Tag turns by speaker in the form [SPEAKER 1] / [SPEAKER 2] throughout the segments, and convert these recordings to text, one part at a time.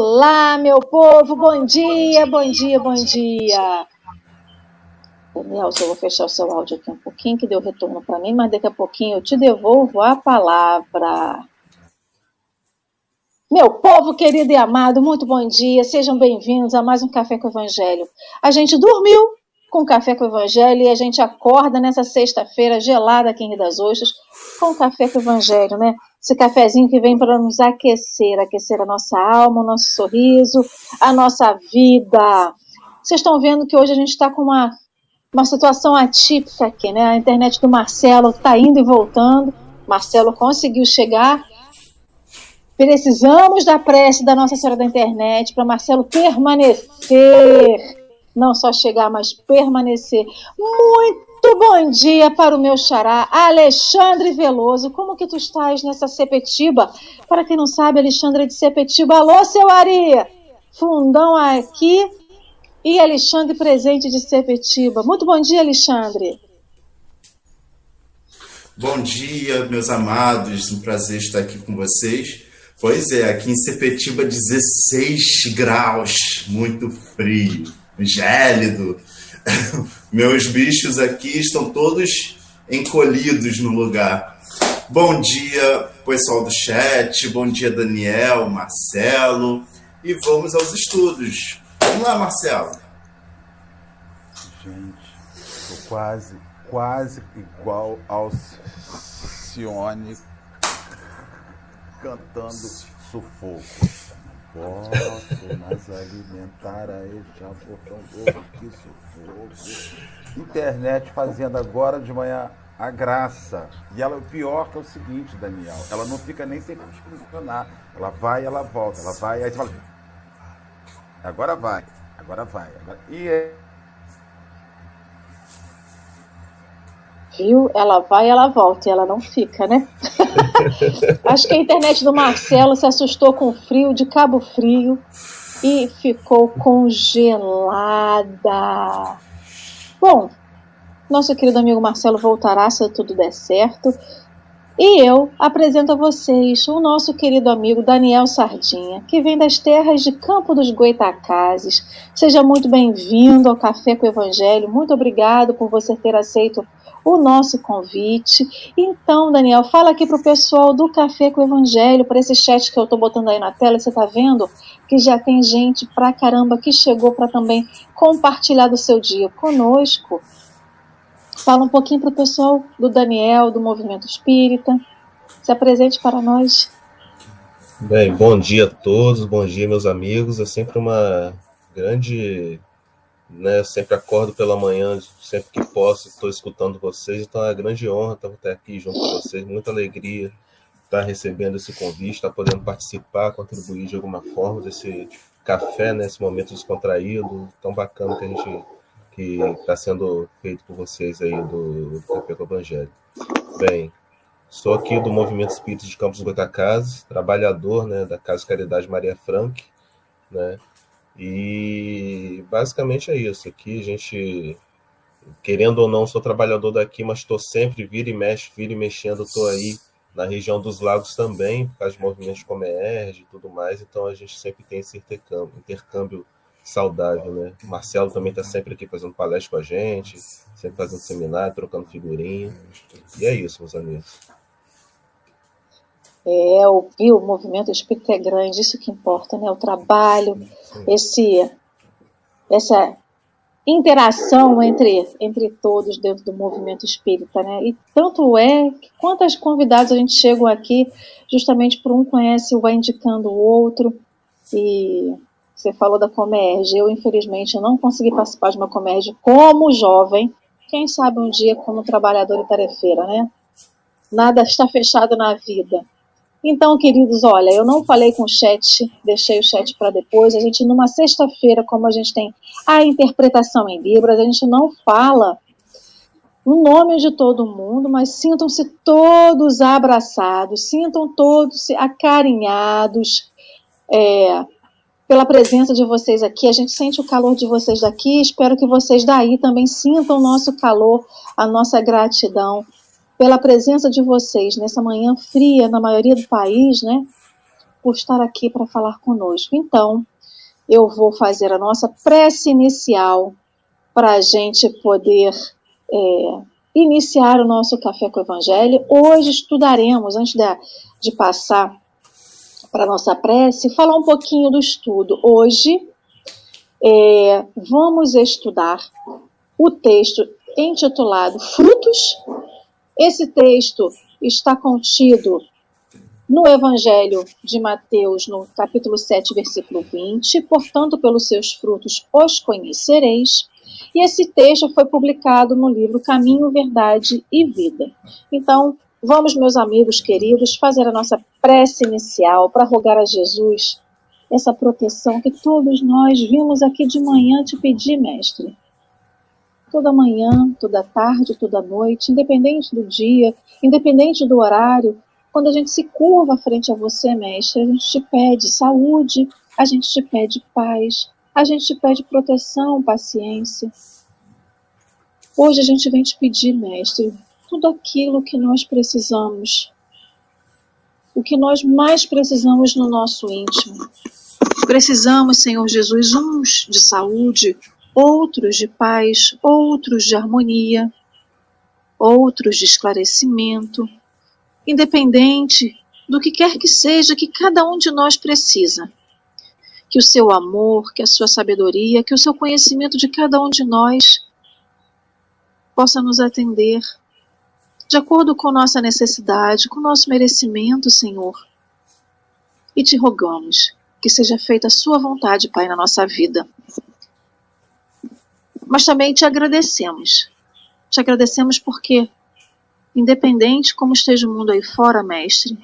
[SPEAKER 1] Olá, meu povo, bom dia, bom dia, bom dia. Nelson, eu vou fechar o seu áudio aqui um pouquinho, que deu retorno para mim, mas daqui a pouquinho eu te devolvo a palavra. Meu povo querido e amado, muito bom dia, sejam bem-vindos a mais um Café com o Evangelho. A gente dormiu com Café com o Evangelho e a gente acorda nessa sexta-feira gelada aqui em Rio das Ostras com Café com o Evangelho, né? Esse cafezinho que vem para nos aquecer, aquecer a nossa alma, o nosso sorriso, a nossa vida. Vocês estão vendo que hoje a gente está com uma, uma situação atípica aqui, né? A internet do Marcelo está indo e voltando. Marcelo conseguiu chegar. Precisamos da prece da Nossa Senhora da Internet para Marcelo permanecer. Não só chegar, mas permanecer. Muito muito bom dia para o meu xará, Alexandre Veloso. Como que tu estás nessa Sepetiba? Para quem não sabe, Alexandre é de Sepetiba. Alô, seu Ari! Fundão aqui e Alexandre presente de Sepetiba. Muito bom dia, Alexandre.
[SPEAKER 2] Bom dia, meus amados. Um prazer estar aqui com vocês. Pois é, aqui em Sepetiba, 16 graus, muito frio, gélido. Meus bichos aqui estão todos encolhidos no lugar. Bom dia, pessoal do chat. Bom dia, Daniel, Marcelo. E vamos aos estudos. Vamos lá, Marcelo.
[SPEAKER 3] Gente, tô quase, quase igual ao Cione cantando sufoco. Posso mais alimentar a este amor que sufoco. Internet fazendo agora de manhã a graça. E ela, o pior que é o seguinte, Daniel, ela não fica nem sem funcionar. Ela vai, ela volta, ela vai, aí você fala. Agora vai, agora vai. Agora... E é
[SPEAKER 1] viu? Ela vai, ela volta e ela não fica, né? Acho que a internet do Marcelo se assustou com o frio de Cabo Frio e ficou congelada. Bom, nosso querido amigo Marcelo voltará se tudo der certo. E eu apresento a vocês o nosso querido amigo Daniel Sardinha, que vem das terras de Campo dos Goitacazes. Seja muito bem-vindo ao Café com o Evangelho. Muito obrigado por você ter aceito o nosso convite. Então, Daniel, fala aqui para o pessoal do Café com o Evangelho, para esse chat que eu estou botando aí na tela, você está vendo que já tem gente pra caramba que chegou para também compartilhar do seu dia conosco. Fala um pouquinho para o pessoal do Daniel, do Movimento Espírita. Se apresente para nós.
[SPEAKER 4] Bem, bom dia a todos, bom dia, meus amigos. É sempre uma grande né? Sempre acordo pela manhã, sempre que posso, estou escutando vocês, então é uma grande honra estar aqui junto com vocês, muita alegria estar recebendo esse convite, estar podendo participar, contribuir de alguma forma desse café, nesse né? momento descontraído, tão bacana que a gente que está sendo feito por vocês aí do, Café Evangelho. Bem, sou aqui do Movimento Espírita de Campos Goitacazes, trabalhador né, da Casa Caridade Maria Frank, né, e basicamente é isso. Aqui a gente, querendo ou não, sou trabalhador daqui, mas estou sempre vira e mexe, vira e mexendo, estou aí na região dos lagos também, por causa de movimentos como ERG e tudo mais, então a gente sempre tem esse intercâmbio, intercâmbio saudável, né? O Marcelo também está sempre aqui fazendo palestra com a gente, sempre fazendo seminário, trocando figurinha. E é isso, meus amigos.
[SPEAKER 1] É, o, o movimento espírita é grande, isso que importa, né? O trabalho, esse, essa interação entre, entre todos dentro do movimento espírita, né? E tanto é que quantas convidados a gente chegam aqui justamente por um conhece vai indicando o outro e você falou da Comerge, eu infelizmente não consegui participar de uma Comerge como jovem, quem sabe um dia como trabalhadora e tarefeira, né? Nada está fechado na vida. Então, queridos, olha, eu não falei com o chat, deixei o chat para depois. A gente, numa sexta-feira, como a gente tem a interpretação em Libras, a gente não fala o nome de todo mundo, mas sintam-se todos abraçados, sintam todos acarinhados é, pela presença de vocês aqui. A gente sente o calor de vocês daqui, espero que vocês daí também sintam o nosso calor, a nossa gratidão pela presença de vocês nessa manhã fria na maioria do país, né? por estar aqui para falar conosco. Então, eu vou fazer a nossa prece inicial para a gente poder é, iniciar o nosso Café com o Evangelho. Hoje estudaremos, antes de, de passar para a nossa prece, falar um pouquinho do estudo. Hoje é, vamos estudar o texto intitulado Frutos. Esse texto está contido no Evangelho de Mateus, no capítulo 7, versículo 20. Portanto, pelos seus frutos os conhecereis. E esse texto foi publicado no livro Caminho, Verdade e Vida. Então, vamos, meus amigos queridos, fazer a nossa prece inicial para rogar a Jesus essa proteção que todos nós vimos aqui de manhã te pedir, mestre. Toda manhã, toda tarde, toda noite, independente do dia, independente do horário, quando a gente se curva frente a você, mestre, a gente te pede saúde, a gente te pede paz, a gente te pede proteção, paciência. Hoje a gente vem te pedir, mestre, tudo aquilo que nós precisamos, o que nós mais precisamos no nosso íntimo. Precisamos, Senhor Jesus, uns de saúde, outros de paz, outros de harmonia, outros de esclarecimento, independente do que quer que seja que cada um de nós precisa. Que o seu amor, que a sua sabedoria, que o seu conhecimento de cada um de nós possa nos atender de acordo com nossa necessidade, com nosso merecimento, Senhor. E te rogamos que seja feita a sua vontade, Pai, na nossa vida. Mas também te agradecemos. Te agradecemos porque, independente como esteja o mundo aí fora, Mestre,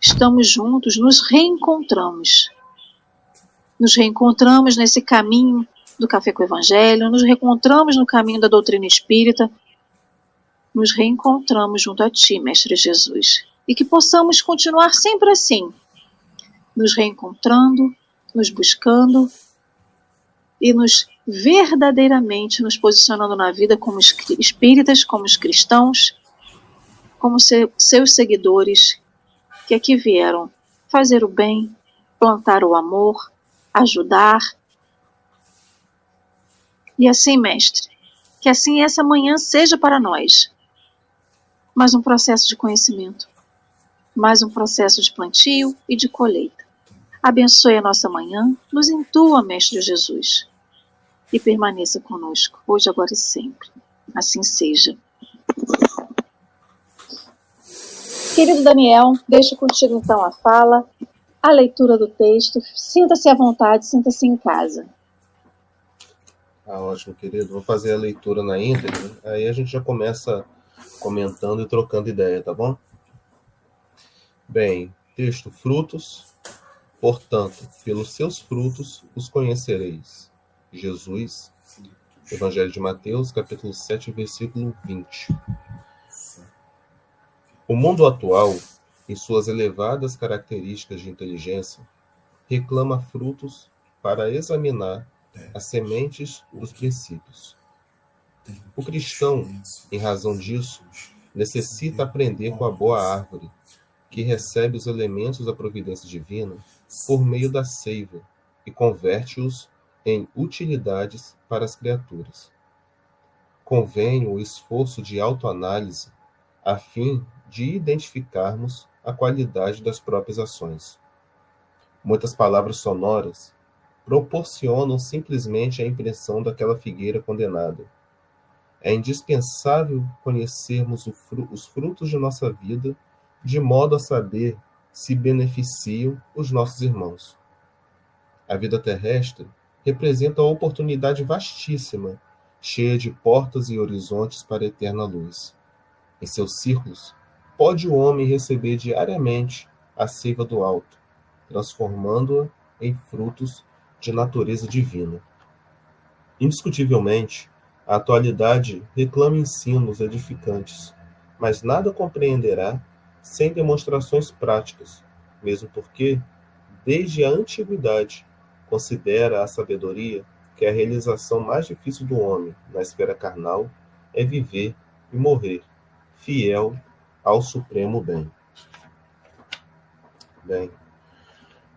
[SPEAKER 1] estamos juntos, nos reencontramos nos reencontramos nesse caminho do Café com o Evangelho, nos reencontramos no caminho da doutrina espírita, nos reencontramos junto a Ti, Mestre Jesus. E que possamos continuar sempre assim, nos reencontrando, nos buscando e nos verdadeiramente nos posicionando na vida como espíritas, como os cristãos, como seus seguidores que aqui vieram fazer o bem, plantar o amor, ajudar. E assim, mestre, que assim essa manhã seja para nós mais um processo de conhecimento, mais um processo de plantio e de colheita. Abençoe a nossa manhã, nos intua, Mestre Jesus, e permaneça conosco, hoje, agora e sempre. Assim seja. Querido Daniel, deixo contigo então a fala a leitura do texto. Sinta-se à vontade, sinta-se em casa.
[SPEAKER 4] Ah, ótimo, querido. Vou fazer a leitura na íntegra, aí a gente já começa comentando e trocando ideia, tá bom? Bem, texto: frutos. Portanto, pelos seus frutos os conhecereis. Jesus, Evangelho de Mateus, capítulo 7, versículo 20. O mundo atual em suas elevadas características de inteligência, reclama frutos para examinar as sementes dos princípios. O cristão, em razão disso, necessita aprender com a boa árvore, que recebe os elementos da providência divina por meio da seiva e converte-os em utilidades para as criaturas. Convém o esforço de autoanálise a fim de identificarmos a qualidade das próprias ações. Muitas palavras sonoras proporcionam simplesmente a impressão daquela figueira condenada. É indispensável conhecermos os frutos de nossa vida de modo a saber se beneficiam os nossos irmãos. A vida terrestre representa uma oportunidade vastíssima, cheia de portas e horizontes para a eterna luz. Em seus círculos, pode o homem receber diariamente a seiva do alto, transformando-a em frutos de natureza divina. Indiscutivelmente, a atualidade reclama ensinos edificantes, mas nada compreenderá sem demonstrações práticas, mesmo porque, desde a antiguidade, considera a sabedoria que a realização mais difícil do homem na esfera carnal é viver e morrer, fiel ao supremo bem. Bem,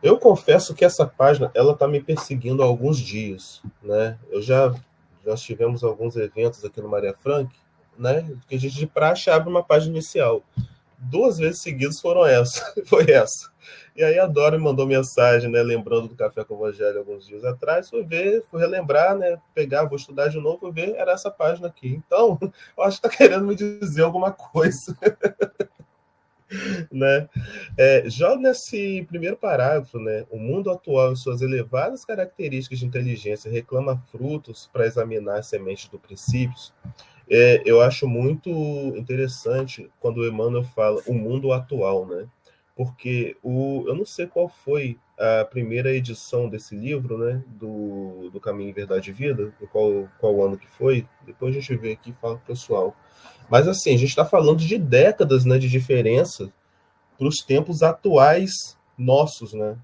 [SPEAKER 4] Eu confesso que essa página ela está me perseguindo há alguns dias, né? Eu já nós tivemos alguns eventos aqui no Maria Frank, né? Que a gente de praxe abre uma página inicial. Duas vezes seguidas foram essa, foi essa. E aí a Dora me mandou mensagem, né? Lembrando do Café com o Evangelho alguns dias atrás, fui ver, fui relembrar, né? Pegar, vou estudar de novo, ver, era essa página aqui. Então, eu acho que está querendo me dizer alguma coisa. né? É, já nesse primeiro parágrafo, né, o mundo atual, em suas elevadas características de inteligência, reclama frutos para examinar as sementes do princípios. É, eu acho muito interessante quando o Emmanuel fala o mundo atual, né? Porque o, eu não sei qual foi a primeira edição desse livro, né? Do, do Caminho, Verdade e Vida, qual, qual ano que foi. Depois a gente vê aqui e fala pro pessoal. Mas assim, a gente está falando de décadas né, de diferença para os tempos atuais nossos, né?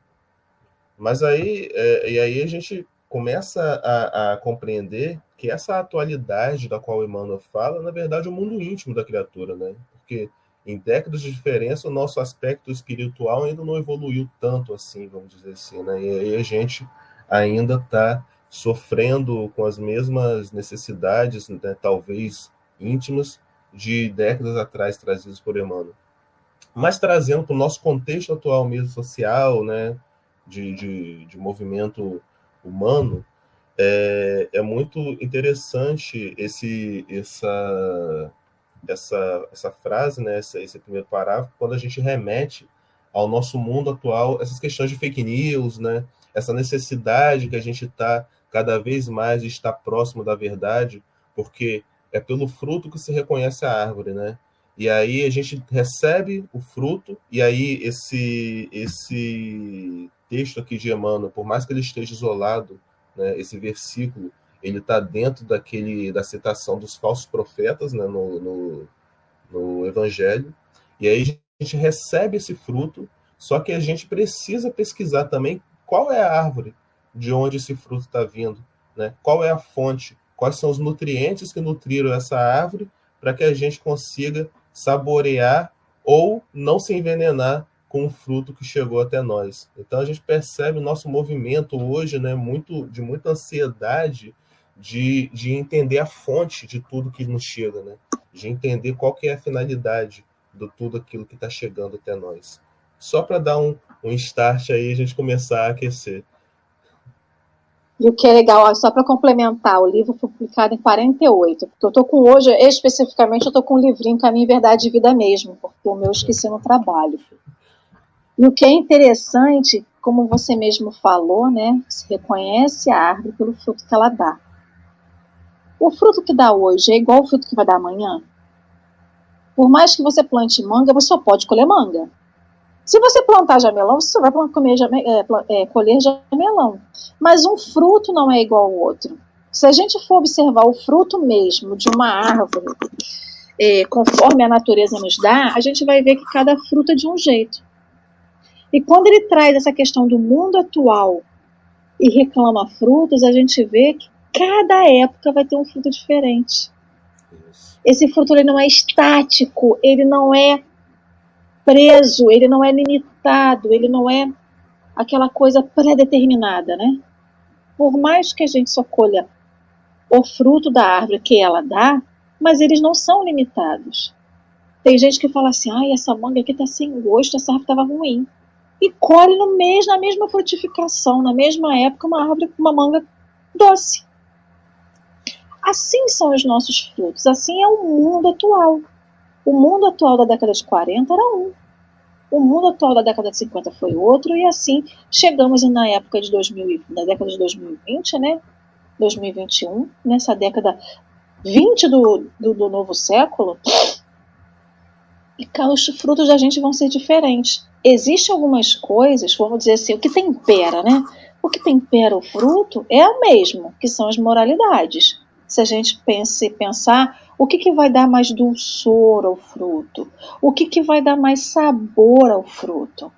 [SPEAKER 4] Mas aí, é, e aí a gente começa a, a, compreender que essa atualidade da qual Emmanuel fala, na verdade, é o mundo íntimo da criatura, né? Porque em décadas de diferença, o nosso aspecto espiritual ainda não evoluiu tanto assim, vamos dizer assim, né? E aí a gente ainda está sofrendo com as mesmas necessidades, né, talvez íntimas, de décadas atrás trazidos por Emmanuel. Mas trazendo para o nosso contexto atual mesmo social, né, de, de, de movimento humano, é, é, muito interessante esse, essa, essa, essa frase, né, esse, esse primeiro parágrafo, quando a gente remete ao nosso mundo atual, essas questões de fake news, né, essa necessidade que a gente está cada vez mais de estar próximo da verdade, porque é pelo fruto que se reconhece a árvore, né? E aí a gente recebe o fruto, e aí esse, esse texto aqui de Emmanuel, por mais que ele esteja isolado, né, esse versículo, ele está dentro daquele da citação dos falsos profetas né, no, no, no Evangelho, e aí a gente recebe esse fruto, só que a gente precisa pesquisar também qual é a árvore de onde esse fruto está vindo, né? qual é a fonte, quais são os nutrientes que nutriram essa árvore para que a gente consiga saborear ou não se envenenar com o fruto que chegou até nós. Então a gente percebe o nosso movimento hoje, né, muito de muita ansiedade de, de entender a fonte de tudo que nos chega, né? De entender qual que é a finalidade de tudo aquilo que está chegando até nós. Só para dar um, um start aí, a gente começar a aquecer.
[SPEAKER 1] E o que é legal, ó, só para complementar, o livro foi publicado em 48, porque eu estou com hoje, especificamente, eu estou com um livrinho Caminho, Verdade e Vida mesmo, porque o meu esqueci no trabalho. E o que é interessante, como você mesmo falou, né, se reconhece a árvore pelo fruto que ela dá. O fruto que dá hoje é igual ao fruto que vai dar amanhã? Por mais que você plante manga, você só pode colher manga. Se você plantar jamelão, você vai comer jame, é, é, colher jamelão. Mas um fruto não é igual ao outro. Se a gente for observar o fruto mesmo de uma árvore, é, conforme a natureza nos dá, a gente vai ver que cada fruto é de um jeito. E quando ele traz essa questão do mundo atual e reclama frutos, a gente vê que cada época vai ter um fruto diferente. Esse fruto ele não é estático, ele não é preso, ele não é limitado, ele não é aquela coisa pré-determinada, né? Por mais que a gente só colha o fruto da árvore que ela dá, mas eles não são limitados. Tem gente que fala assim, ai, essa manga aqui tá sem gosto, essa árvore estava ruim. E colhe no mês, na mesma frutificação, na mesma época, uma árvore com uma manga doce. Assim são os nossos frutos, assim é o mundo atual. O mundo atual da década de 40 era um. O mundo atual da década de 50 foi outro, e assim chegamos na época de 2000, na década de 2020, né? 2021, nessa década 20 do, do, do novo século, e os frutos da gente vão ser diferentes. Existem algumas coisas, vamos dizer assim, o que tempera, né? O que tempera o fruto é o mesmo, que são as moralidades se a gente pensar o que, que vai dar mais dulçor ao fruto, o que, que vai dar mais sabor ao fruto.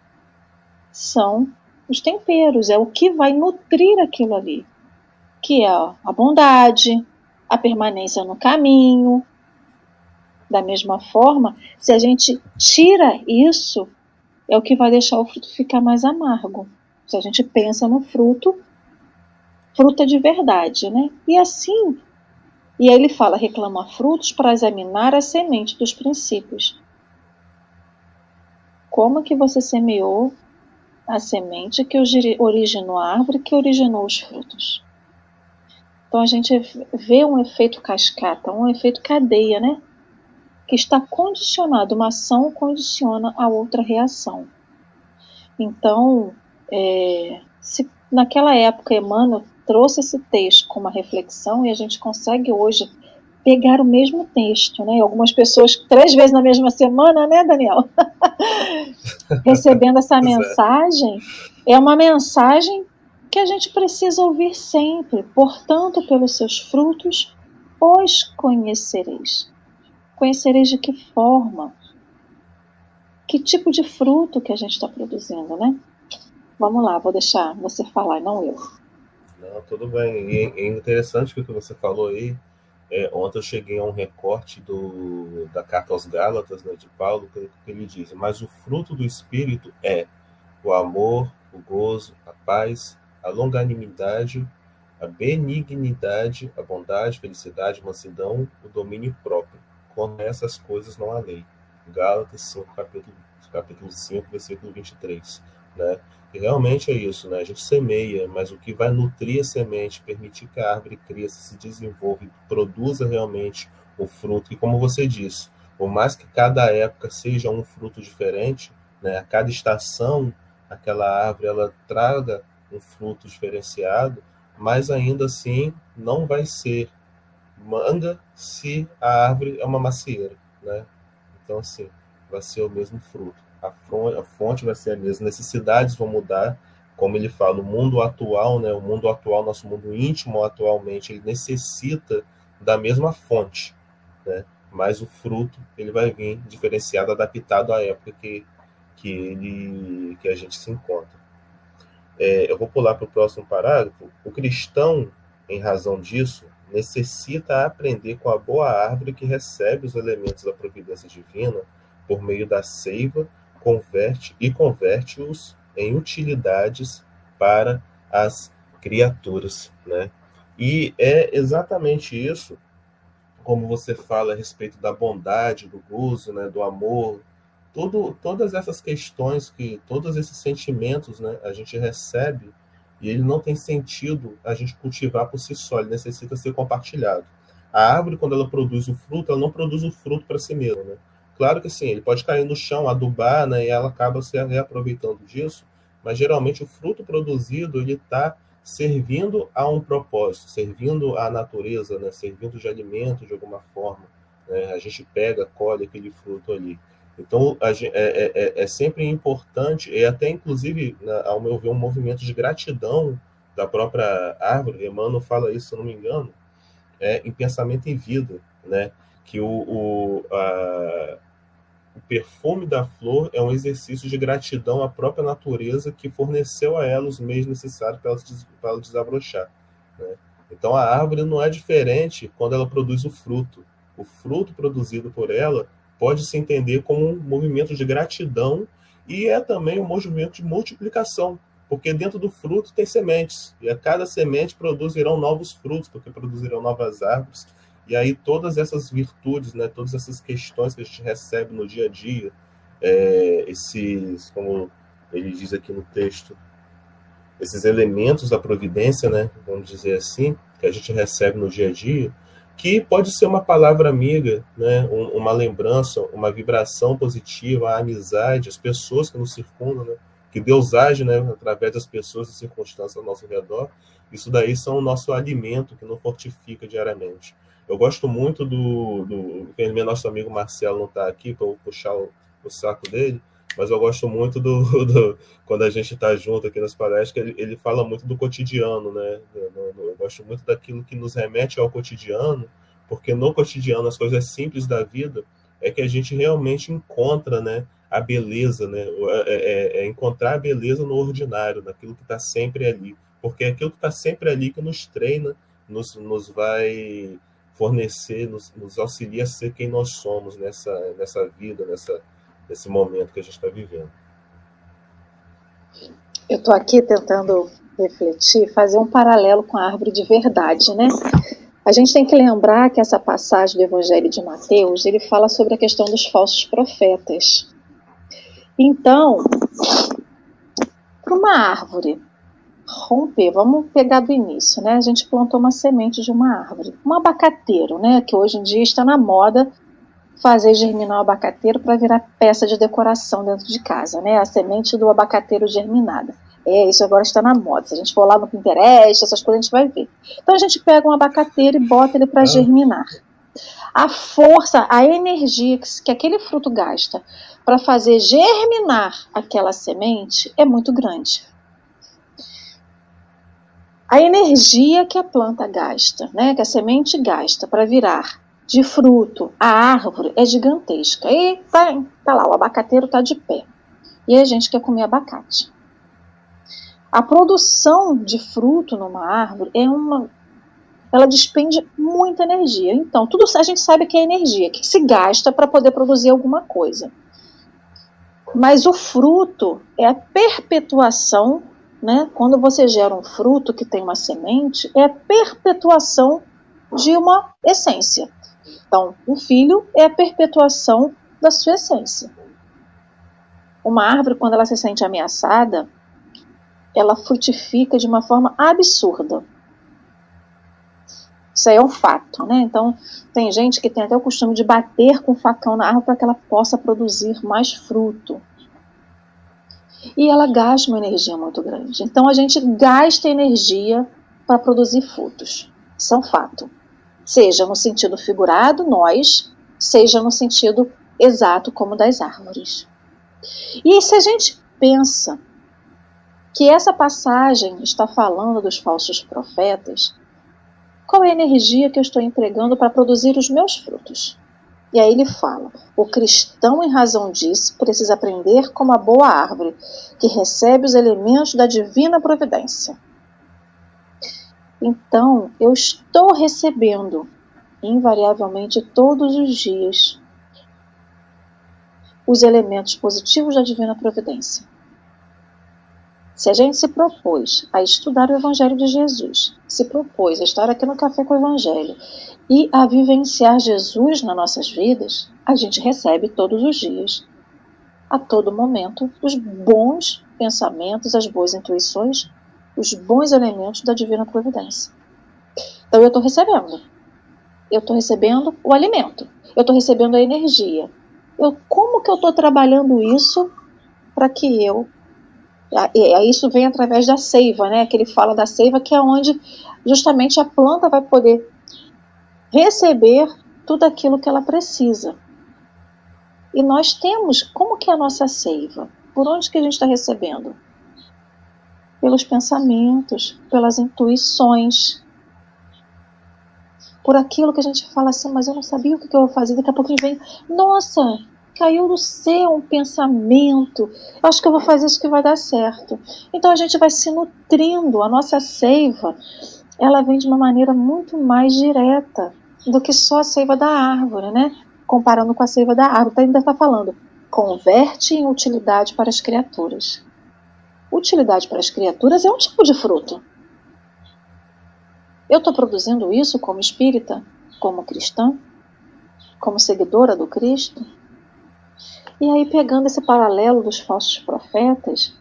[SPEAKER 1] São os temperos, é o que vai nutrir aquilo ali, que é a bondade, a permanência no caminho. Da mesma forma, se a gente tira isso, é o que vai deixar o fruto ficar mais amargo. Se a gente pensa no fruto, fruta de verdade, né? E assim, e aí ele fala, reclama frutos para examinar a semente dos princípios. Como que você semeou a semente que originou a árvore que originou os frutos? Então a gente vê um efeito cascata, um efeito cadeia, né? Que está condicionado, uma ação condiciona a outra reação. Então, é, se naquela época Emmanuel trouxe esse texto com uma reflexão e a gente consegue hoje pegar o mesmo texto, né? Algumas pessoas três vezes na mesma semana, né, Daniel? Recebendo essa é. mensagem, é uma mensagem que a gente precisa ouvir sempre. Portanto, pelos seus frutos os conhecereis. Conhecereis de que forma? Que tipo de fruto que a gente está produzindo, né? Vamos lá, vou deixar você falar, não eu.
[SPEAKER 4] Não, tudo bem. E é interessante o que você falou aí. É, ontem eu cheguei a um recorte do, da carta aos Gálatas, né, de Paulo, que, que ele diz: Mas o fruto do Espírito é o amor, o gozo, a paz, a longanimidade, a benignidade, a bondade, felicidade, mansidão, o domínio próprio. Contra essas coisas não há lei. Gálatas 5, capítulo, capítulo 5, versículo 23. Né? E realmente é isso, né? A gente semeia, mas o que vai nutrir a semente, permitir que a árvore cresça, se desenvolva, produza realmente o fruto. E como você disse, por mais que cada época seja um fruto diferente, né? A cada estação, aquela árvore ela traga um fruto diferenciado, mas ainda assim não vai ser manga se a árvore é uma macieira, né? Então assim, vai ser o mesmo fruto. A a fonte vai ser a mesma, necessidades vão mudar, como ele fala, o mundo atual, né? O mundo atual, nosso mundo íntimo atualmente, ele necessita da mesma fonte, né? Mas o fruto ele vai vir diferenciado, adaptado à época que que ele que a gente se encontra é, eu vou pular para o próximo parágrafo. O cristão, em razão disso, necessita aprender com a boa árvore que recebe os elementos da providência divina por meio da seiva, converte e converte-os em utilidades para as criaturas, né? E é exatamente isso, como você fala a respeito da bondade, do gozo, né, do amor, tudo, todas essas questões que todos esses sentimentos né, a gente recebe e ele não tem sentido a gente cultivar por si só, ele necessita ser compartilhado. A árvore, quando ela produz o fruto, ela não produz o fruto para si mesma. Né? Claro que sim, ele pode cair no chão, adubar, né, e ela acaba se reaproveitando disso, mas geralmente o fruto produzido ele está servindo a um propósito, servindo à natureza, né, servindo de alimento de alguma forma. Né? A gente pega, colhe aquele fruto ali. Então, é, é, é, é, sempre importante, e até inclusive, ao meu ver, um movimento de gratidão da própria árvore, Emmanuel fala isso, se não me engano, é, em pensamento em vida, né? que o, o, a, o perfume da flor é um exercício de gratidão à própria natureza que forneceu a ela os meios necessários para ela, desabrochar. Né? Então, a árvore não é diferente quando ela produz o fruto. O fruto produzido por ela pode se entender como um movimento de gratidão e é também um movimento de multiplicação, porque dentro do fruto tem sementes, e a cada semente produzirão novos frutos, porque produzirão novas árvores, e aí todas essas virtudes, né, todas essas questões que a gente recebe no dia a dia, é, esses, como ele diz aqui no texto, esses elementos da providência, né, vamos dizer assim, que a gente recebe no dia a dia, que pode ser uma palavra amiga, né? uma lembrança, uma vibração positiva, a amizade, as pessoas que nos circundam, né? que Deus age né? através das pessoas e circunstâncias ao nosso redor. Isso daí são o nosso alimento que nos fortifica diariamente. Eu gosto muito do. do meu nosso amigo Marcelo não está aqui para eu puxar o, o saco dele, mas eu gosto muito do, do quando a gente está junto aqui nas palestras, ele, ele fala muito do cotidiano, né? Eu, eu, gosto muito daquilo que nos remete ao cotidiano, porque no cotidiano, as coisas simples da vida, é que a gente realmente encontra, né? A beleza, né? É, é, é encontrar a beleza no ordinário, naquilo que está sempre ali, porque é aquilo que está sempre ali que nos treina, nos, nos vai fornecer, nos, nos auxilia a ser quem nós somos nessa, nessa vida, nessa, nesse momento que a gente está vivendo.
[SPEAKER 1] Eu estou aqui tentando refletir, fazer um paralelo com a árvore de verdade, né? A gente tem que lembrar que essa passagem do Evangelho de Mateus, ele fala sobre a questão dos falsos profetas. Então, para uma árvore romper, vamos pegar do início, né? A gente plantou uma semente de uma árvore, um abacateiro, né? Que hoje em dia está na moda fazer germinar o abacateiro para virar peça de decoração dentro de casa, né? A semente do abacateiro germinada. É, isso agora está na moda. Se a gente for lá no Pinterest, essas coisas a gente vai ver. Então a gente pega um abacateiro e bota ele para ah. germinar. A força, a energia que, que aquele fruto gasta para fazer germinar aquela semente é muito grande. A energia que a planta gasta, né, que a semente gasta para virar de fruto a árvore é gigantesca. E tá, tá lá, o abacateiro está de pé. E a gente quer comer abacate. A produção de fruto numa árvore é uma ela despende muita energia. Então, tudo a gente sabe que é energia, que se gasta para poder produzir alguma coisa. Mas o fruto é a perpetuação né? Quando você gera um fruto que tem uma semente, é a perpetuação de uma essência. Então, o filho é a perpetuação da sua essência. Uma árvore, quando ela se sente ameaçada, ela frutifica de uma forma absurda. Isso aí é um fato, né? Então, tem gente que tem até o costume de bater com o facão na árvore para que ela possa produzir mais fruto e ela gasta uma energia muito grande. Então a gente gasta energia para produzir frutos. Isso é um fato. Seja no sentido figurado, nós, seja no sentido exato, como das árvores. E se a gente pensa que essa passagem está falando dos falsos profetas, qual é a energia que eu estou empregando para produzir os meus frutos? E aí ele fala: o cristão, em razão disso, precisa aprender como a boa árvore, que recebe os elementos da divina providência. Então, eu estou recebendo, invariavelmente, todos os dias, os elementos positivos da divina providência. Se a gente se propôs a estudar o Evangelho de Jesus, se propôs a estar aqui no Café com o Evangelho e a vivenciar Jesus nas nossas vidas, a gente recebe todos os dias, a todo momento, os bons pensamentos, as boas intuições, os bons elementos da divina providência. Então eu estou recebendo. Eu estou recebendo o alimento. Eu estou recebendo a energia. Eu, como que eu estou trabalhando isso para que eu isso vem através da seiva, né? Que ele fala da seiva, que é onde justamente a planta vai poder receber tudo aquilo que ela precisa. E nós temos, como que é a nossa seiva? Por onde que a gente está recebendo? Pelos pensamentos, pelas intuições, por aquilo que a gente fala assim, mas eu não sabia o que eu vou fazer. Daqui a pouco vem, nossa, caiu do céu um pensamento. Eu acho que eu vou fazer isso que vai dar certo. Então a gente vai se nutrindo, a nossa seiva, ela vem de uma maneira muito mais direta do que só a seiva da árvore, né? Comparando com a seiva da árvore, tá, ainda está falando, converte em utilidade para as criaturas. Utilidade para as criaturas é um tipo de fruto. Eu estou produzindo isso como espírita, como cristã, como seguidora do Cristo? E aí, pegando esse paralelo dos falsos profetas,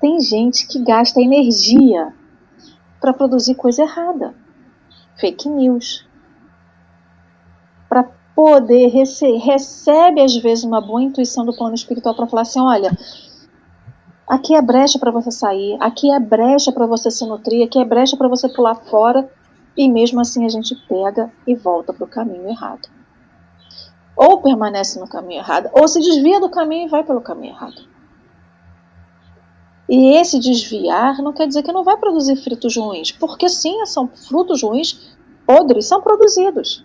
[SPEAKER 1] tem gente que gasta energia para produzir coisa errada. Fake news, poder rece recebe às vezes uma boa intuição do plano espiritual para falar assim, olha, aqui é brecha para você sair, aqui é brecha para você se nutrir, aqui é brecha para você pular fora e mesmo assim a gente pega e volta para o caminho errado. Ou permanece no caminho errado, ou se desvia do caminho e vai pelo caminho errado. E esse desviar não quer dizer que não vai produzir frutos ruins, porque sim, são frutos ruins podres, são produzidos.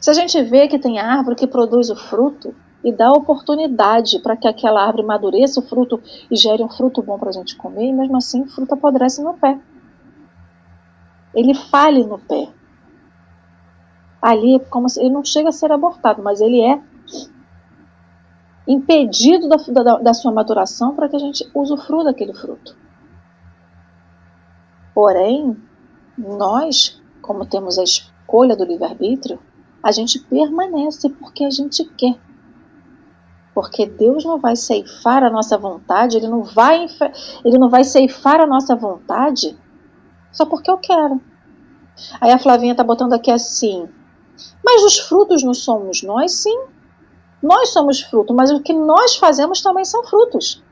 [SPEAKER 1] Se a gente vê que tem árvore que produz o fruto e dá oportunidade para que aquela árvore madureça o fruto e gere um fruto bom para a gente comer, e mesmo assim o fruto apodrece no pé. Ele fale no pé. Ali, como se, ele não chega a ser abortado, mas ele é impedido da, da, da sua maturação para que a gente usufrua daquele fruto. Porém, nós, como temos a escolha do livre-arbítrio, a gente permanece porque a gente quer. Porque Deus não vai ceifar a nossa vontade, ele não vai, ele não vai ceifar a nossa vontade só porque eu quero. Aí a Flavinha está botando aqui assim: Mas os frutos não somos nós? Sim. Nós somos fruto, mas o que nós fazemos também são frutos.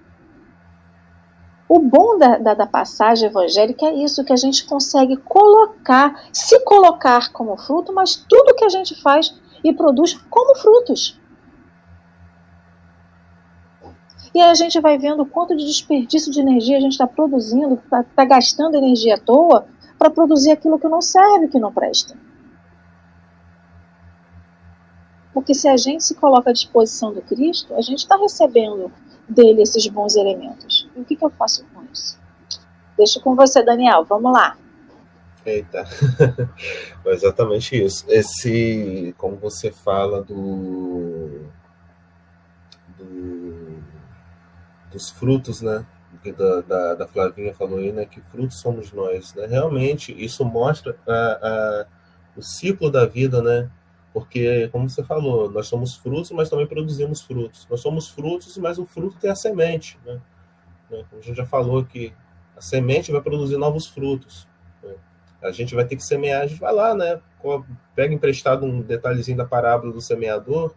[SPEAKER 1] O bom da, da, da, passagem evangélica é isso, que a gente consegue colocar, se colocar como fruto, mas tudo que a gente faz e produz como frutos. E aí a gente vai vendo quanto de desperdício de energia a gente está produzindo, está tá gastando energia à toa para produzir aquilo que não serve, que não presta. Porque se a gente se coloca à disposição do Cristo, a gente está recebendo dele esses bons elementos. E o que, que eu faço com isso? Deixo com você, Daniel. Vamos lá.
[SPEAKER 4] Eita, exatamente isso. Esse, como você fala do, do dos frutos, né? Da, da, da, Flavinha falou aí, né? Que frutos somos nós, né? Realmente, isso mostra a, a, o ciclo da vida, né? Porque, como você falou, nós somos frutos, mas também produzimos frutos. Nós somos frutos, mas o fruto tem a semente, né? né? Como a gente já falou que a semente vai produzir novos frutos. Né? A gente vai ter que semear, a gente vai lá, né? Pega emprestado um detalhezinho da parábola do semeador,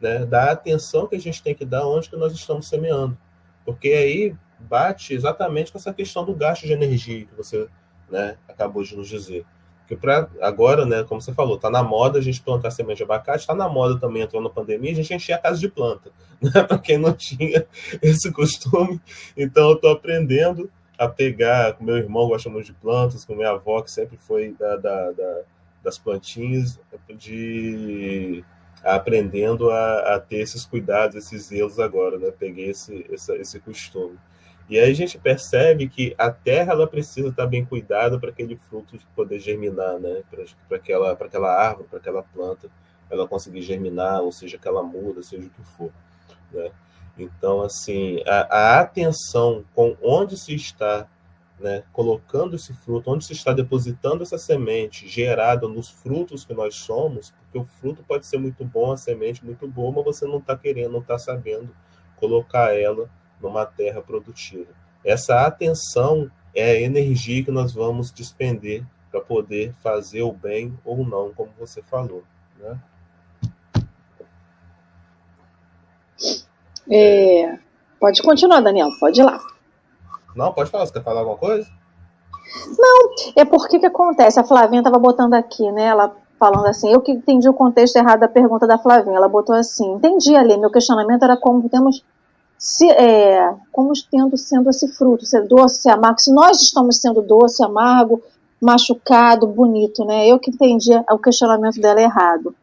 [SPEAKER 4] né? Da atenção que a gente tem que dar onde que nós estamos semeando. Porque aí bate exatamente com essa questão do gasto de energia que você né, acabou de nos dizer. Porque para agora, né, como você falou, tá na moda a gente plantar semente de abacate, está na moda também, entrou na pandemia, a gente encher a casa de planta, né, para quem não tinha esse costume. Então eu estou aprendendo a pegar, com meu irmão gosta muito de plantas, com minha avó que sempre foi da, da, da das plantinhas, de aprendendo a, a, ter esses cuidados, esses zelos agora, né? Peguei esse, esse costume. E aí a gente percebe que a terra ela precisa estar bem cuidada para aquele fruto poder germinar, né? Para aquela, aquela árvore, para aquela planta, ela conseguir germinar, ou seja, que ela muda, seja o que for. Né? Então, assim, a, a atenção com onde se está né, colocando esse fruto, onde se está depositando essa semente gerada nos frutos que nós somos, porque o fruto pode ser muito bom, a semente muito boa, mas você não está querendo, não está sabendo colocar ela numa terra produtiva. Essa atenção é a energia que nós vamos despender para poder fazer o bem ou não, como você falou. Né?
[SPEAKER 1] É, pode continuar, Daniel, pode ir lá.
[SPEAKER 4] Não, pode falar, você quer falar alguma coisa?
[SPEAKER 1] Não, é porque que acontece, a Flavinha estava botando aqui, né, ela falando assim, eu que entendi o contexto errado da pergunta da Flavinha, ela botou assim, entendi ali, meu questionamento era como temos se, é, como tendo sendo esse fruto, ser doce, ser amargo, se nós estamos sendo doce, amargo, machucado, bonito, né? Eu que entendi o questionamento dela errado.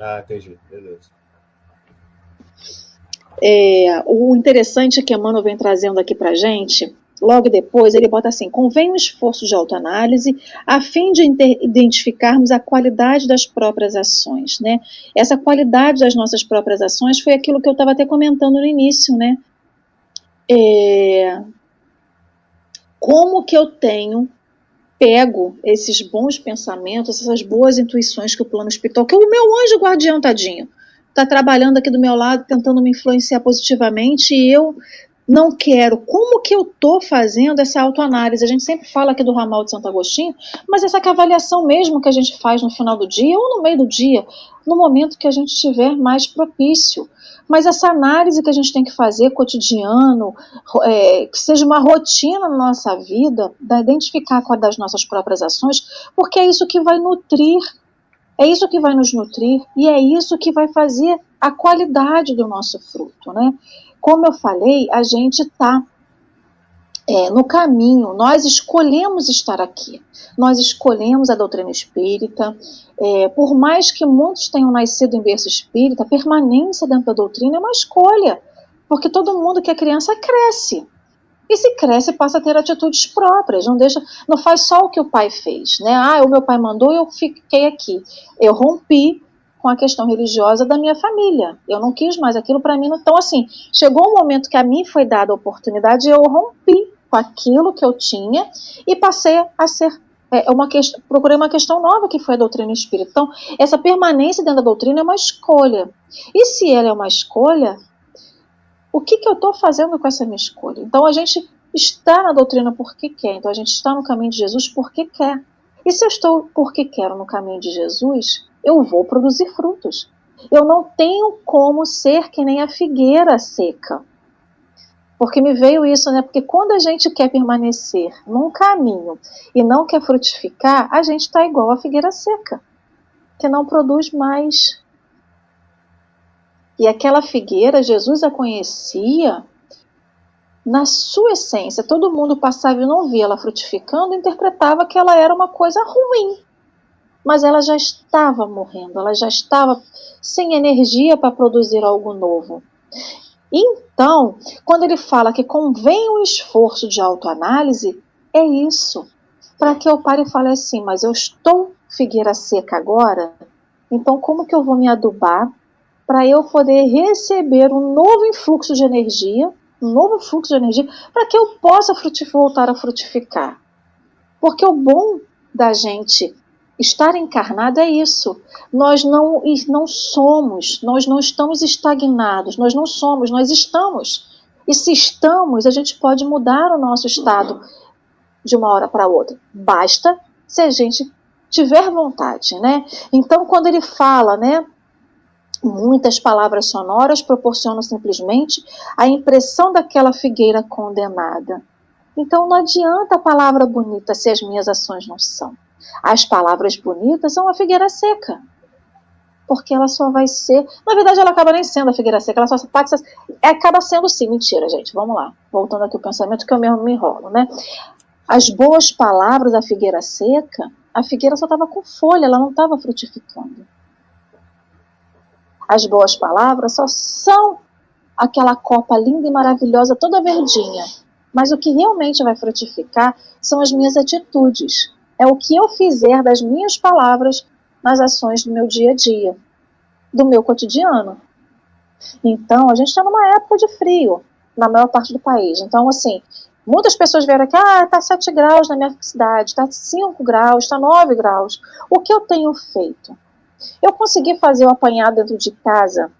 [SPEAKER 4] Ah, entendi, beleza.
[SPEAKER 1] É, o interessante que Emmanuel vem trazendo aqui para gente Logo depois, ele bota assim: convém um esforço de autoanálise a fim de identificarmos a qualidade das próprias ações. Né? Essa qualidade das nossas próprias ações foi aquilo que eu estava até comentando no início. Né? É, como que eu tenho pego esses bons pensamentos, essas boas intuições que o plano espiritual, que o meu anjo guardião, tadinho, está trabalhando aqui do meu lado, tentando me influenciar positivamente, e eu não quero, como que eu estou fazendo essa autoanálise? A gente sempre fala aqui do ramal de Santo Agostinho, mas essa a avaliação mesmo que a gente faz no final do dia ou no meio do dia, no momento que a gente estiver mais propício. Mas essa análise que a gente tem que fazer cotidiano, é, que seja uma rotina na nossa vida, da identificar qual das nossas próprias ações, porque é isso que vai nutrir, é isso que vai nos nutrir e é isso que vai fazer a qualidade do nosso fruto, né? Como eu falei, a gente está é, no caminho, nós escolhemos estar aqui, nós escolhemos a doutrina espírita. É, por mais que muitos tenham nascido em berço espírita, a permanência dentro da doutrina é uma escolha, porque todo mundo que é criança cresce. E se cresce, passa a ter atitudes próprias, não deixa, não faz só o que o pai fez, né? Ah, o meu pai mandou, eu fiquei aqui. Eu rompi com a questão religiosa da minha família. Eu não quis mais aquilo para mim. Então, assim, chegou um momento que a mim foi dada a oportunidade e eu rompi com aquilo que eu tinha e passei a ser é, uma questão, procurei uma questão nova que foi a doutrina espírita. Então, essa permanência dentro da doutrina é uma escolha. E se ela é uma escolha, o que, que eu estou fazendo com essa minha escolha? Então, a gente está na doutrina porque quer. Então, a gente está no caminho de Jesus porque quer. E se eu estou porque quero no caminho de Jesus, eu vou produzir frutos. Eu não tenho como ser que nem a figueira seca. Porque me veio isso, né? Porque quando a gente quer permanecer num caminho e não quer frutificar, a gente está igual a figueira seca, que não produz mais. E aquela figueira, Jesus a conhecia na sua essência. Todo mundo passava e não via ela frutificando, interpretava que ela era uma coisa ruim. Mas ela já estava morrendo, ela já estava sem energia para produzir algo novo. Então, quando ele fala que convém um esforço de autoanálise, é isso. Para que eu pare e fale assim, mas eu estou figueira seca agora, então como que eu vou me adubar para eu poder receber um novo influxo de energia, um novo fluxo de energia, para que eu possa voltar a frutificar? Porque o bom da gente Estar encarnado é isso. Nós não, não somos, nós não estamos estagnados, nós não somos, nós estamos. E se estamos, a gente pode mudar o nosso estado de uma hora para outra. Basta se a gente tiver vontade, né? Então, quando ele fala, né, muitas palavras sonoras proporcionam simplesmente a impressão daquela figueira condenada. Então, não adianta a palavra bonita se as minhas ações não são. As palavras bonitas são a figueira seca. Porque ela só vai ser. Na verdade, ela acaba nem sendo a figueira seca, ela só pode ser. Acaba sendo sim, mentira, gente. Vamos lá. Voltando aqui o pensamento que eu mesmo me enrolo, né? As boas palavras da figueira seca, a figueira só estava com folha, ela não estava frutificando. As boas palavras só são aquela copa linda e maravilhosa, toda verdinha. Mas o que realmente vai frutificar são as minhas atitudes é o que eu fizer das minhas palavras nas ações do meu dia a dia, do meu cotidiano. Então, a gente está numa época de frio na maior parte do país. Então, assim, muitas pessoas vieram aqui, ah, está 7 graus na minha cidade, está 5 graus, está 9 graus. O que eu tenho feito? Eu consegui fazer o apanhado dentro de casa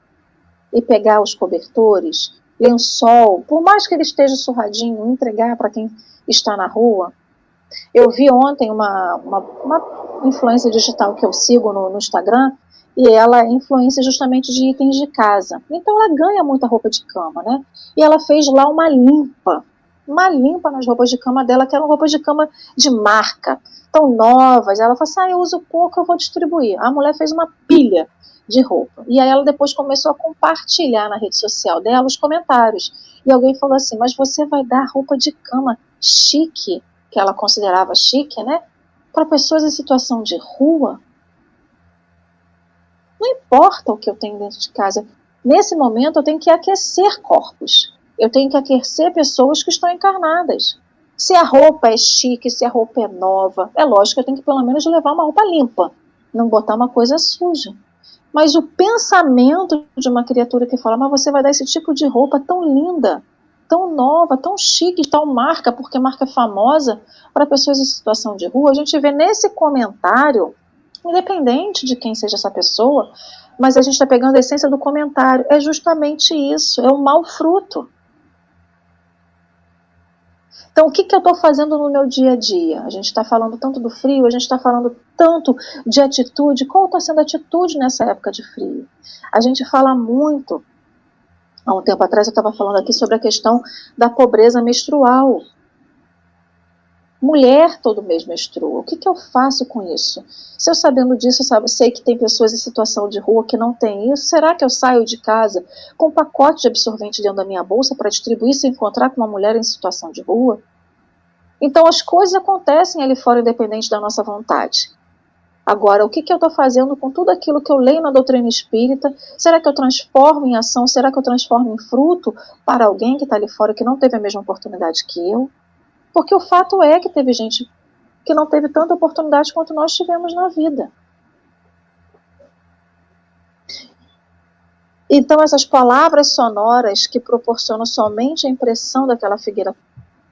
[SPEAKER 1] e pegar os cobertores, lençol, por mais que ele esteja surradinho, entregar para quem está na rua. Eu vi ontem uma, uma, uma influência digital que eu sigo no, no Instagram, e ela é influência justamente de itens de casa. Então ela ganha muita roupa de cama, né? E ela fez lá uma limpa, uma limpa nas roupas de cama dela, que eram roupas de cama de marca, tão novas. Ela falou assim: ah, eu uso pouco, eu vou distribuir. A mulher fez uma pilha de roupa. E aí ela depois começou a compartilhar na rede social dela os comentários. E alguém falou assim: mas você vai dar roupa de cama chique que ela considerava chique, né? Para pessoas em situação de rua. Não importa o que eu tenho dentro de casa. Nesse momento eu tenho que aquecer corpos. Eu tenho que aquecer pessoas que estão encarnadas. Se a roupa é chique, se a roupa é nova, é lógico que eu tenho que pelo menos levar uma roupa limpa, não botar uma coisa suja. Mas o pensamento de uma criatura que fala, mas você vai dar esse tipo de roupa tão linda, tão nova, tão chique, tão marca, porque marca famosa para pessoas em situação de rua, a gente vê nesse comentário, independente de quem seja essa pessoa, mas a gente está pegando a essência do comentário, é justamente isso, é o mau fruto. Então, o que, que eu estou fazendo no meu dia a dia? A gente está falando tanto do frio, a gente está falando tanto de atitude. Qual está sendo a atitude nessa época de frio? A gente fala muito Há um tempo atrás eu estava falando aqui sobre a questão da pobreza menstrual. Mulher todo mês menstrua. O que, que eu faço com isso? Se eu sabendo disso, sabe, sei que tem pessoas em situação de rua que não tem isso, será que eu saio de casa com um pacote de absorvente dentro da minha bolsa para distribuir se encontrar com uma mulher em situação de rua? Então as coisas acontecem ali fora independente da nossa vontade. Agora, o que, que eu estou fazendo com tudo aquilo que eu leio na doutrina espírita? Será que eu transformo em ação? Será que eu transformo em fruto para alguém que está ali fora que não teve a mesma oportunidade que eu? Porque o fato é que teve gente que não teve tanta oportunidade quanto nós tivemos na vida. Então, essas palavras sonoras que proporcionam somente a impressão daquela figueira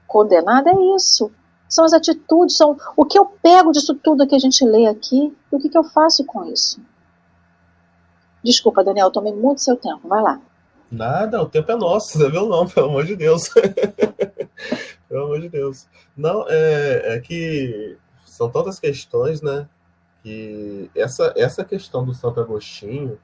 [SPEAKER 1] condenada é isso. São as atitudes, são o que eu pego disso tudo que a gente lê aqui e o que, que eu faço com isso. Desculpa, Daniel, tomei muito seu tempo. Vai lá.
[SPEAKER 4] Nada, o tempo é nosso, não é meu não, pelo amor de Deus. pelo amor de Deus. Não, é, é, que são tantas questões, né? Que essa, essa questão do Santo Agostinho,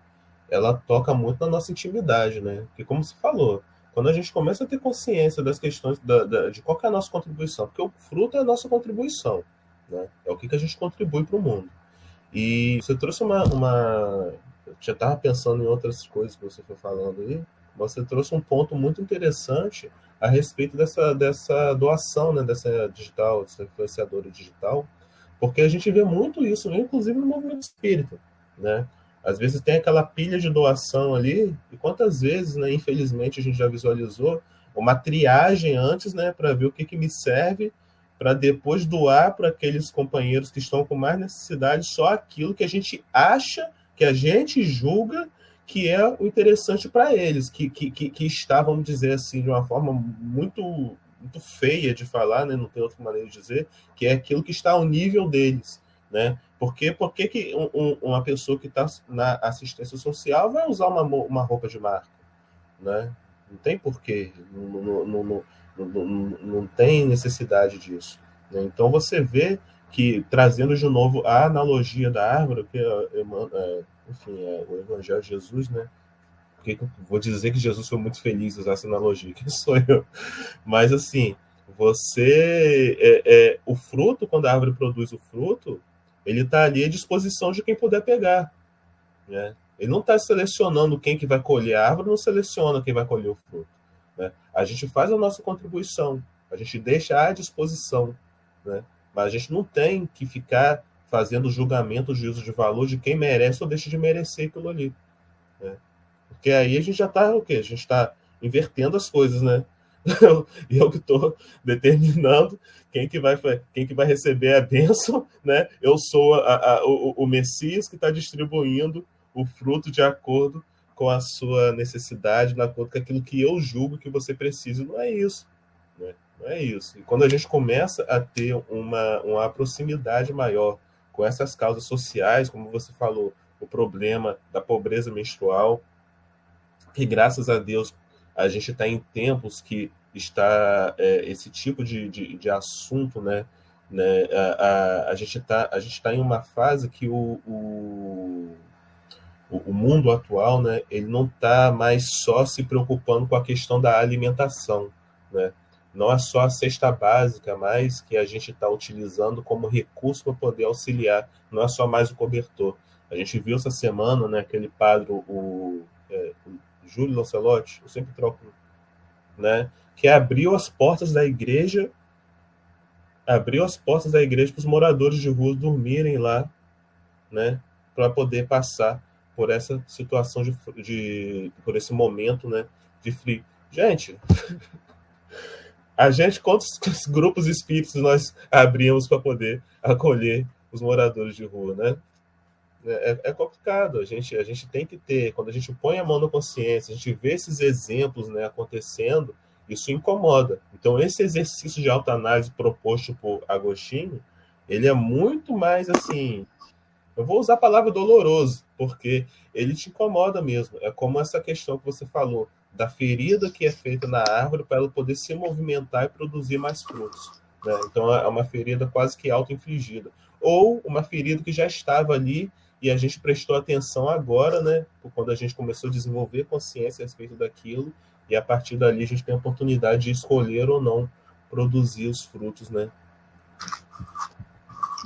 [SPEAKER 4] ela toca muito na nossa intimidade, né? Que como se falou, quando a gente começa a ter consciência das questões da, da, de qual é a nossa contribuição, porque o fruto é a nossa contribuição, né? É o que, que a gente contribui para o mundo. E você trouxe uma, uma eu já estava pensando em outras coisas que você foi falando aí. Você trouxe um ponto muito interessante a respeito dessa, dessa doação, né, dessa digital, dessa influenciadora digital, porque a gente vê muito isso, inclusive no movimento espírita, né? Às vezes tem aquela pilha de doação ali, e quantas vezes, né, infelizmente, a gente já visualizou uma triagem antes, né, para ver o que, que me serve, para depois doar para aqueles companheiros que estão com mais necessidade só aquilo que a gente acha que a gente julga que é o interessante para eles, que, que, que, está, vamos dizer assim, de uma forma muito, muito feia de falar, né? não tem outra maneira de dizer, que é aquilo que está ao nível deles. Né? Porque, por que, que um, uma pessoa que está na assistência social vai usar uma, uma roupa de marca? Né? Não tem porquê, não, não, não, não, tem necessidade disso. Né? Então você vê que trazendo de novo a analogia da árvore, que é, é, enfim, é o Evangelho de Jesus, né? Porque vou dizer que Jesus foi muito feliz usar essa analogia, quem sou eu? Mas assim, você é, é, o fruto, quando a árvore produz o fruto, ele está ali à disposição de quem puder pegar, né? Ele não está selecionando quem que vai colher a árvore, não seleciona quem vai colher o fruto. Né? A gente faz a nossa contribuição, a gente deixa à disposição, né? Mas a gente não tem que ficar fazendo julgamento, juízo de valor de quem merece ou deixa de merecer aquilo ali. Né? Porque aí a gente já está o quê? A gente está invertendo as coisas, né? Eu que estou determinando quem que vai quem que vai receber a bênção, né? Eu sou a, a, o, o Messias que está distribuindo o fruto de acordo com a sua necessidade, de acordo com aquilo que eu julgo que você precisa. Não é isso. Né? Não é isso. E quando a gente começa a ter uma, uma proximidade maior com essas causas sociais, como você falou, o problema da pobreza menstrual, que graças a Deus a gente está em tempos que está é, esse tipo de, de, de, assunto, né? né a, a, a gente está está em uma fase que o, o, o mundo atual, né? Ele não está mais só se preocupando com a questão da alimentação, né? não é só a cesta básica, mas que a gente está utilizando como recurso para poder auxiliar, não é só mais o cobertor. A gente viu essa semana, né, aquele padre, o, é, Júlio Lancelotti, eu sempre troco, né, que abriu as portas da igreja, abriu as portas da igreja para os moradores de rua dormirem lá, né, para poder passar por essa situação de, de por esse momento, né, de frio. Gente, a gente, quantos grupos espíritos nós abrimos para poder acolher os moradores de rua, né? É, é, complicado, a gente, a gente tem que ter, quando a gente põe a mão na consciência, a gente vê esses exemplos né, acontecendo, isso incomoda. Então, esse exercício de autoanálise proposto por Agostinho, ele é muito mais assim, eu vou usar a palavra doloroso, porque ele te incomoda mesmo. É como essa questão que você falou da ferida que é feita na árvore para ela poder se movimentar e produzir mais frutos. Né? Então é uma ferida quase que auto-infligida. Ou uma ferida que já estava ali e a gente prestou atenção agora, né? Quando a gente começou a desenvolver consciência a respeito daquilo, e a partir dali a gente tem a oportunidade de escolher ou não produzir os frutos, né?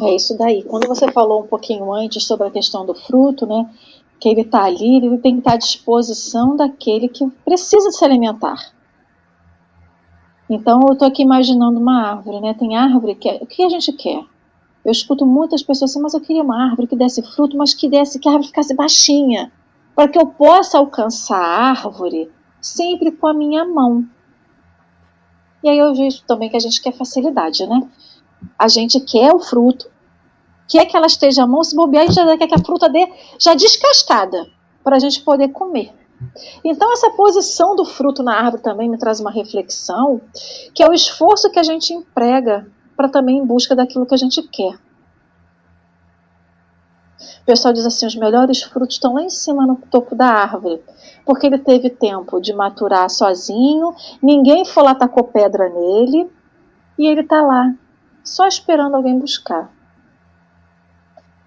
[SPEAKER 1] É isso daí. Quando você falou um pouquinho antes sobre a questão do fruto, né? que ele está ali, ele tem que estar tá à disposição daquele que precisa se alimentar. Então eu estou aqui imaginando uma árvore, né? Tem árvore que é, o que a gente quer? Eu escuto muitas pessoas assim, mas eu queria uma árvore que desse fruto, mas que desse que a árvore ficasse baixinha, para que eu possa alcançar a árvore sempre com a minha mão. E aí eu vejo também que a gente quer facilidade, né? A gente quer o fruto, quer que ela esteja à mão, se bobear, a gente já quer que a fruta dê já descascada, para a gente poder comer. Então, essa posição do fruto na árvore também me traz uma reflexão, que é o esforço que a gente emprega para também em busca daquilo que a gente quer. O pessoal diz assim: os melhores frutos estão lá em cima no topo da árvore, porque ele teve tempo de maturar sozinho, ninguém foi lá tacou pedra nele, e ele está lá, só esperando alguém buscar.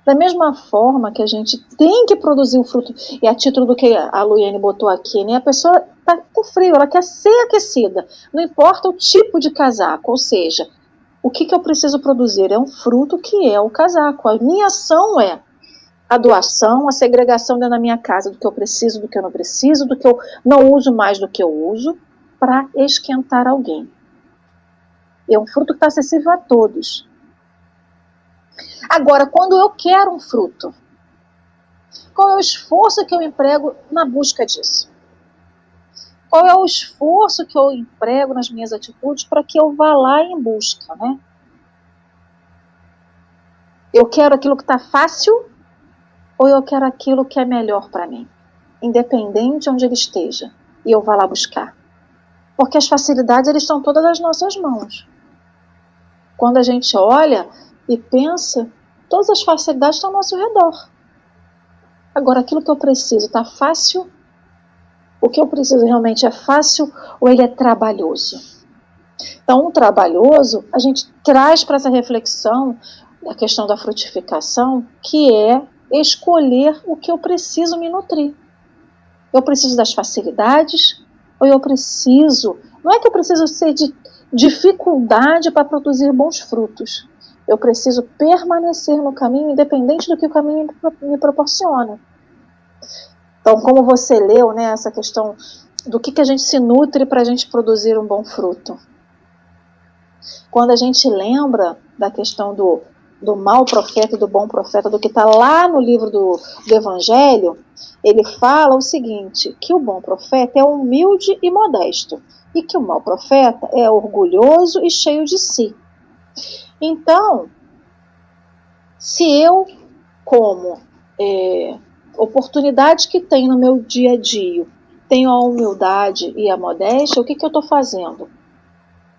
[SPEAKER 1] Da mesma forma que a gente tem que produzir o fruto, e a título do que a Luiane botou aqui, né? A pessoa está com frio, ela quer ser aquecida, não importa o tipo de casaco, ou seja, o que, que eu preciso produzir? É um fruto que é o casaco. A minha ação é a doação, a segregação dentro da minha casa do que eu preciso, do que eu não preciso, do que eu não uso mais do que eu uso, para esquentar alguém. É um fruto que está acessível a todos. Agora, quando eu quero um fruto, qual é o esforço que eu emprego na busca disso? Qual é o esforço que eu emprego nas minhas atitudes para que eu vá lá em busca, né? Eu quero aquilo que está fácil ou eu quero aquilo que é melhor para mim, independente de onde ele esteja, e eu vá lá buscar. Porque as facilidades eles estão todas nas nossas mãos. Quando a gente olha e pensa, todas as facilidades estão ao nosso redor. Agora, aquilo que eu preciso está fácil? O que eu preciso realmente é fácil ou ele é trabalhoso? Então, um trabalhoso, a gente traz para essa reflexão da questão da frutificação, que é escolher o que eu preciso me nutrir. Eu preciso das facilidades ou eu preciso. Não é que eu preciso ser de dificuldade para produzir bons frutos. Eu preciso permanecer no caminho, independente do que o caminho me proporciona. Então, como você leu, né, essa questão do que, que a gente se nutre para a gente produzir um bom fruto. Quando a gente lembra da questão do, do mau profeta e do bom profeta, do que está lá no livro do, do Evangelho, ele fala o seguinte: que o bom profeta é humilde e modesto, e que o mau profeta é orgulhoso e cheio de si. Então, se eu, como é, oportunidade que tenho no meu dia a dia, tenho a humildade e a modéstia, o que, que eu estou fazendo?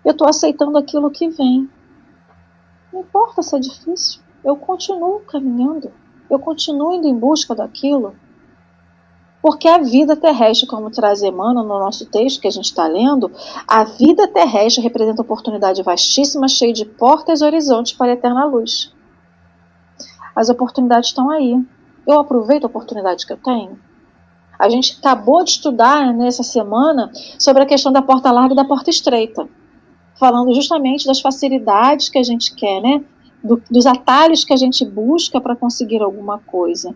[SPEAKER 1] Eu estou aceitando aquilo que vem. Não importa se é difícil, eu continuo caminhando, eu continuo indo em busca daquilo. Porque a vida terrestre, como traz Emmanuel no nosso texto que a gente está lendo, a vida terrestre representa oportunidade vastíssima, cheia de portas e horizontes para a eterna luz. As oportunidades estão aí. Eu aproveito a oportunidade que eu tenho. A gente acabou de estudar nessa semana sobre a questão da porta larga e da porta estreita, falando justamente das facilidades que a gente quer, né? Do, dos atalhos que a gente busca para conseguir alguma coisa.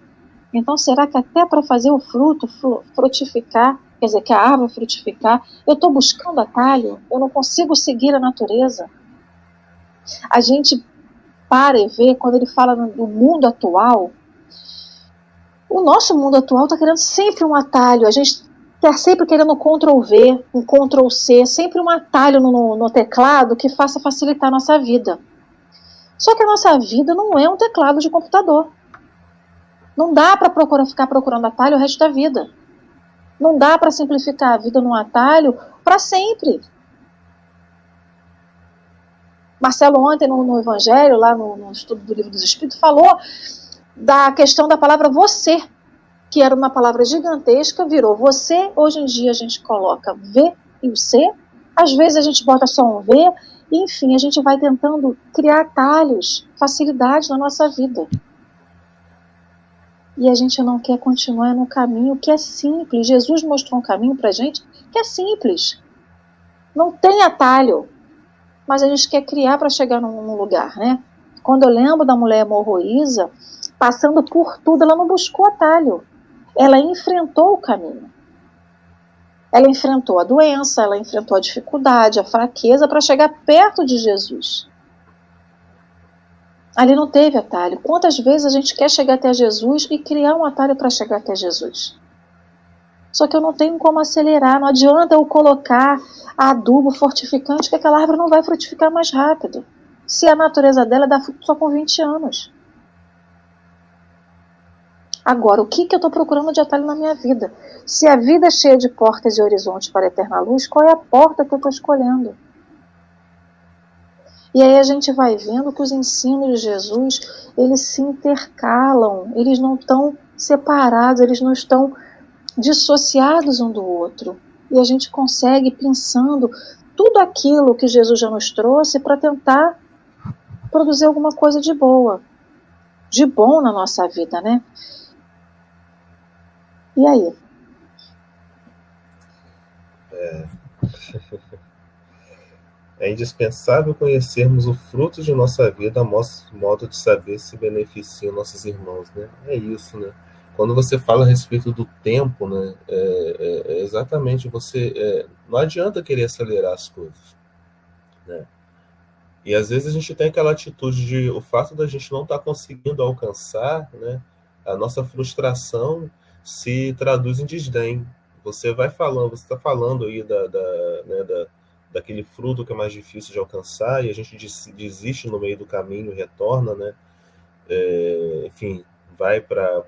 [SPEAKER 1] Então, será que até para fazer o fruto frutificar, quer dizer, que a árvore frutificar, eu estou buscando atalho? Eu não consigo seguir a natureza? A gente para e vê, quando ele fala do mundo atual, o nosso mundo atual está querendo sempre um atalho, a gente está sempre querendo um Ctrl V, um Ctrl C, sempre um atalho no, no teclado que faça facilitar a nossa vida. Só que a nossa vida não é um teclado de computador. Não dá para procurar ficar procurando atalho o resto da vida. Não dá para simplificar a vida num atalho para sempre. Marcelo ontem no, no Evangelho, lá no, no, estudo do Livro dos Espíritos, falou da questão da palavra você, que era uma palavra gigantesca, virou você. Hoje em dia a gente coloca V e o C. Às vezes a gente bota só um V. Enfim, a gente vai tentando criar atalhos, facilidades na nossa vida e a gente não quer continuar no caminho que é simples. Jesus mostrou um caminho para gente que é simples. Não tem atalho, mas a gente quer criar para chegar num, lugar, né? Quando eu lembro da mulher morroísa, passando por tudo, ela não buscou atalho. Ela enfrentou o caminho. Ela enfrentou a doença, ela enfrentou a dificuldade, a fraqueza para chegar perto de Jesus. Ali não teve atalho. Quantas vezes a gente quer chegar até Jesus e criar um atalho para chegar até Jesus? Só que eu não tenho como acelerar. Não adianta eu colocar adubo fortificante, que aquela árvore não vai frutificar mais rápido. Se a natureza dela dá fruto só com 20 anos. Agora, o que, que eu estou procurando de atalho na minha vida? Se a vida é cheia de portas e horizontes para a eterna luz, qual é a porta que eu estou escolhendo? E aí a gente vai vendo que os ensinos de Jesus, eles se intercalam, eles não estão separados, eles não estão dissociados um do outro. E a gente consegue pensando tudo aquilo que Jesus já nos trouxe para tentar produzir alguma coisa de boa, de bom na nossa vida, né? E aí?
[SPEAKER 4] É. é indispensável conhecermos o fruto de nossa vida a nosso modo de saber se beneficiam nossos irmãos, né? É isso, né? Quando você fala a respeito do tempo, né? É, é, é exatamente você. É, não adianta querer acelerar as coisas, né? E às vezes a gente tem aquela atitude de o fato da gente não estar tá conseguindo alcançar, né? A nossa frustração se traduz em desdém. Você vai falando, você está falando aí da, da, né, da, daquele fruto que é mais difícil de alcançar e a gente desiste no meio do caminho, retorna, né? É, enfim, vai para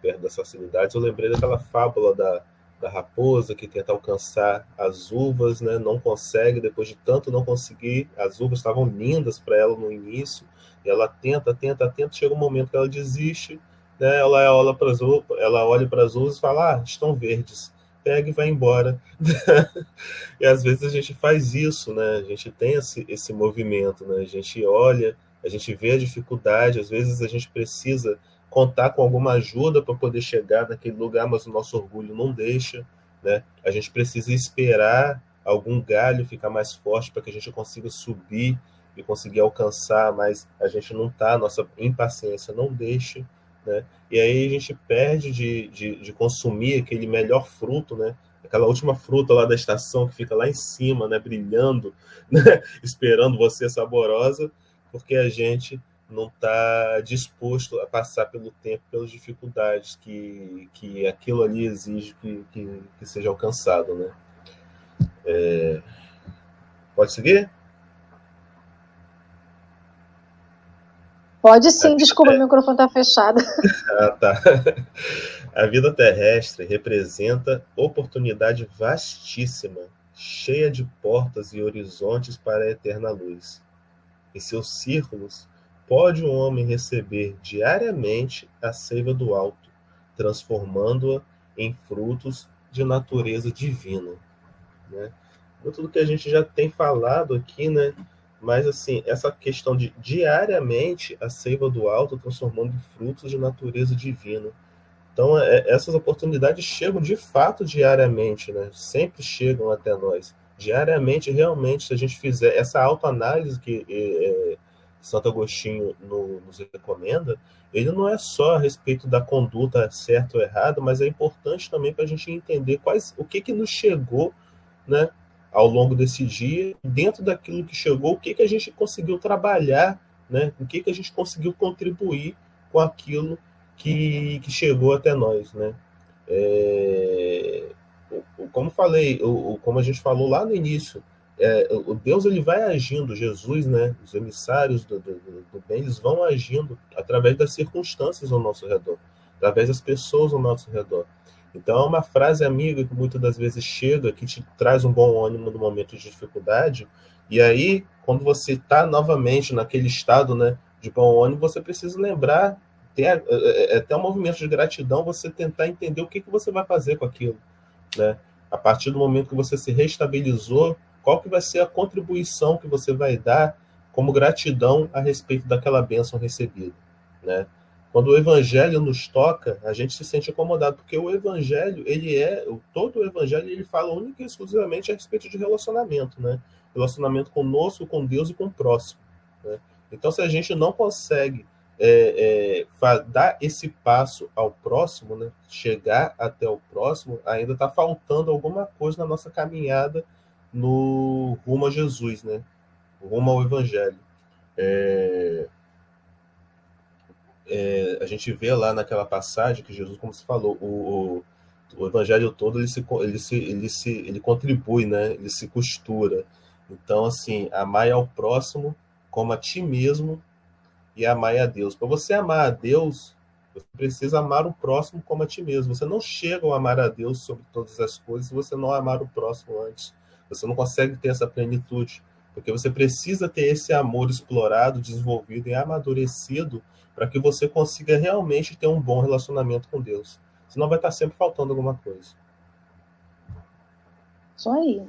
[SPEAKER 4] perto das facilidades. Eu lembrei daquela fábula da, da raposa que tenta alcançar as uvas, né? Não consegue, depois de tanto não conseguir, as uvas estavam lindas para ela no início, e ela tenta, tenta, tenta, chega um momento que ela desiste né, ela olha para as ela olha para as uvas e fala, ah, estão verdes, pega e vai embora. e às vezes a gente faz isso, né? A gente tem esse, esse movimento, né? A gente olha, a gente vê a dificuldade, às vezes a gente precisa contar com alguma ajuda para poder chegar naquele lugar, mas o nosso orgulho não deixa, né? A gente precisa esperar algum galho ficar mais forte para que a gente consiga subir e conseguir alcançar, mas a gente não está, nossa impaciência não deixa né? E aí a gente perde de, de, de, consumir aquele melhor fruto, né? Aquela última fruta lá da estação que fica lá em cima, né? Brilhando, né? esperando você saborosa, porque a gente não está disposto a passar pelo tempo, pelas dificuldades que, que aquilo ali exige que, que, que seja alcançado, né? É... Pode seguir?
[SPEAKER 1] Pode sim, desculpa, o microfone está fechado.
[SPEAKER 4] Ah, tá. A vida terrestre representa oportunidade vastíssima, cheia de portas e horizontes para a eterna luz. Em seus círculos, pode o homem receber diariamente a seiva do alto, transformando-a em frutos de natureza divina. Né? Muito do que a gente já tem falado aqui, né? Mas, assim, essa questão de diariamente a seiva do alto transformando em frutos de natureza divina. Então, é, essas oportunidades chegam de fato diariamente, né? Sempre chegam até nós. Diariamente, realmente, se a gente fizer essa autoanálise que é, Santo Agostinho no, nos recomenda, ele não é só a respeito da conduta certa ou errada, mas é importante também para a gente entender quais, o que, que nos chegou né, ao longo desse dia, dentro daquilo que chegou, o que, que a gente conseguiu trabalhar, né? o que, que a gente conseguiu contribuir com aquilo que, que chegou até nós. Né? É, como falei, como a gente falou lá no início, é, o Deus ele vai agindo, Jesus, né, os emissários do, do, do, bem, eles vão agindo através das circunstâncias ao nosso redor, através das pessoas ao nosso redor. Então, é uma frase amiga que muitas das vezes chega, que te traz um bom ânimo no momento de dificuldade, e aí, quando você está novamente naquele estado né, de bom ânimo, você precisa lembrar, ter, é, é, é, até um movimento de gratidão, você tentar entender o que, que você vai fazer com aquilo. Né? A partir do momento que você se restabilizou, qual que vai ser a contribuição que você vai dar como gratidão a respeito daquela bênção recebida. Né? Quando o evangelho nos toca, a gente se sente incomodado, porque o evangelho, ele é, todo o evangelho, ele fala única e exclusivamente a respeito de relacionamento, né? Relacionamento conosco, com Deus e com o próximo. Né? Então, se a gente não consegue é, é, dar esse passo ao próximo, né? chegar até o próximo, ainda está faltando alguma coisa na nossa caminhada no rumo a Jesus, né? Rumo ao evangelho. É, é, a gente vê lá naquela passagem que Jesus, como se falou, o, o, o evangelho todo ele se, ele se, ele se, ele contribui, né? Ele se costura. Então, assim, amar ao próximo como a ti mesmo e amar a Deus. Para você amar a Deus, Você precisa amar o próximo como a ti mesmo. Você não chega a amar a Deus sobre todas as coisas se você não amar o próximo antes. Você não consegue ter essa plenitude, porque você precisa ter esse amor explorado, desenvolvido e amadurecido para que você consiga realmente ter um bom relacionamento com Deus. Senão vai estar sempre faltando alguma coisa.
[SPEAKER 1] Isso aí.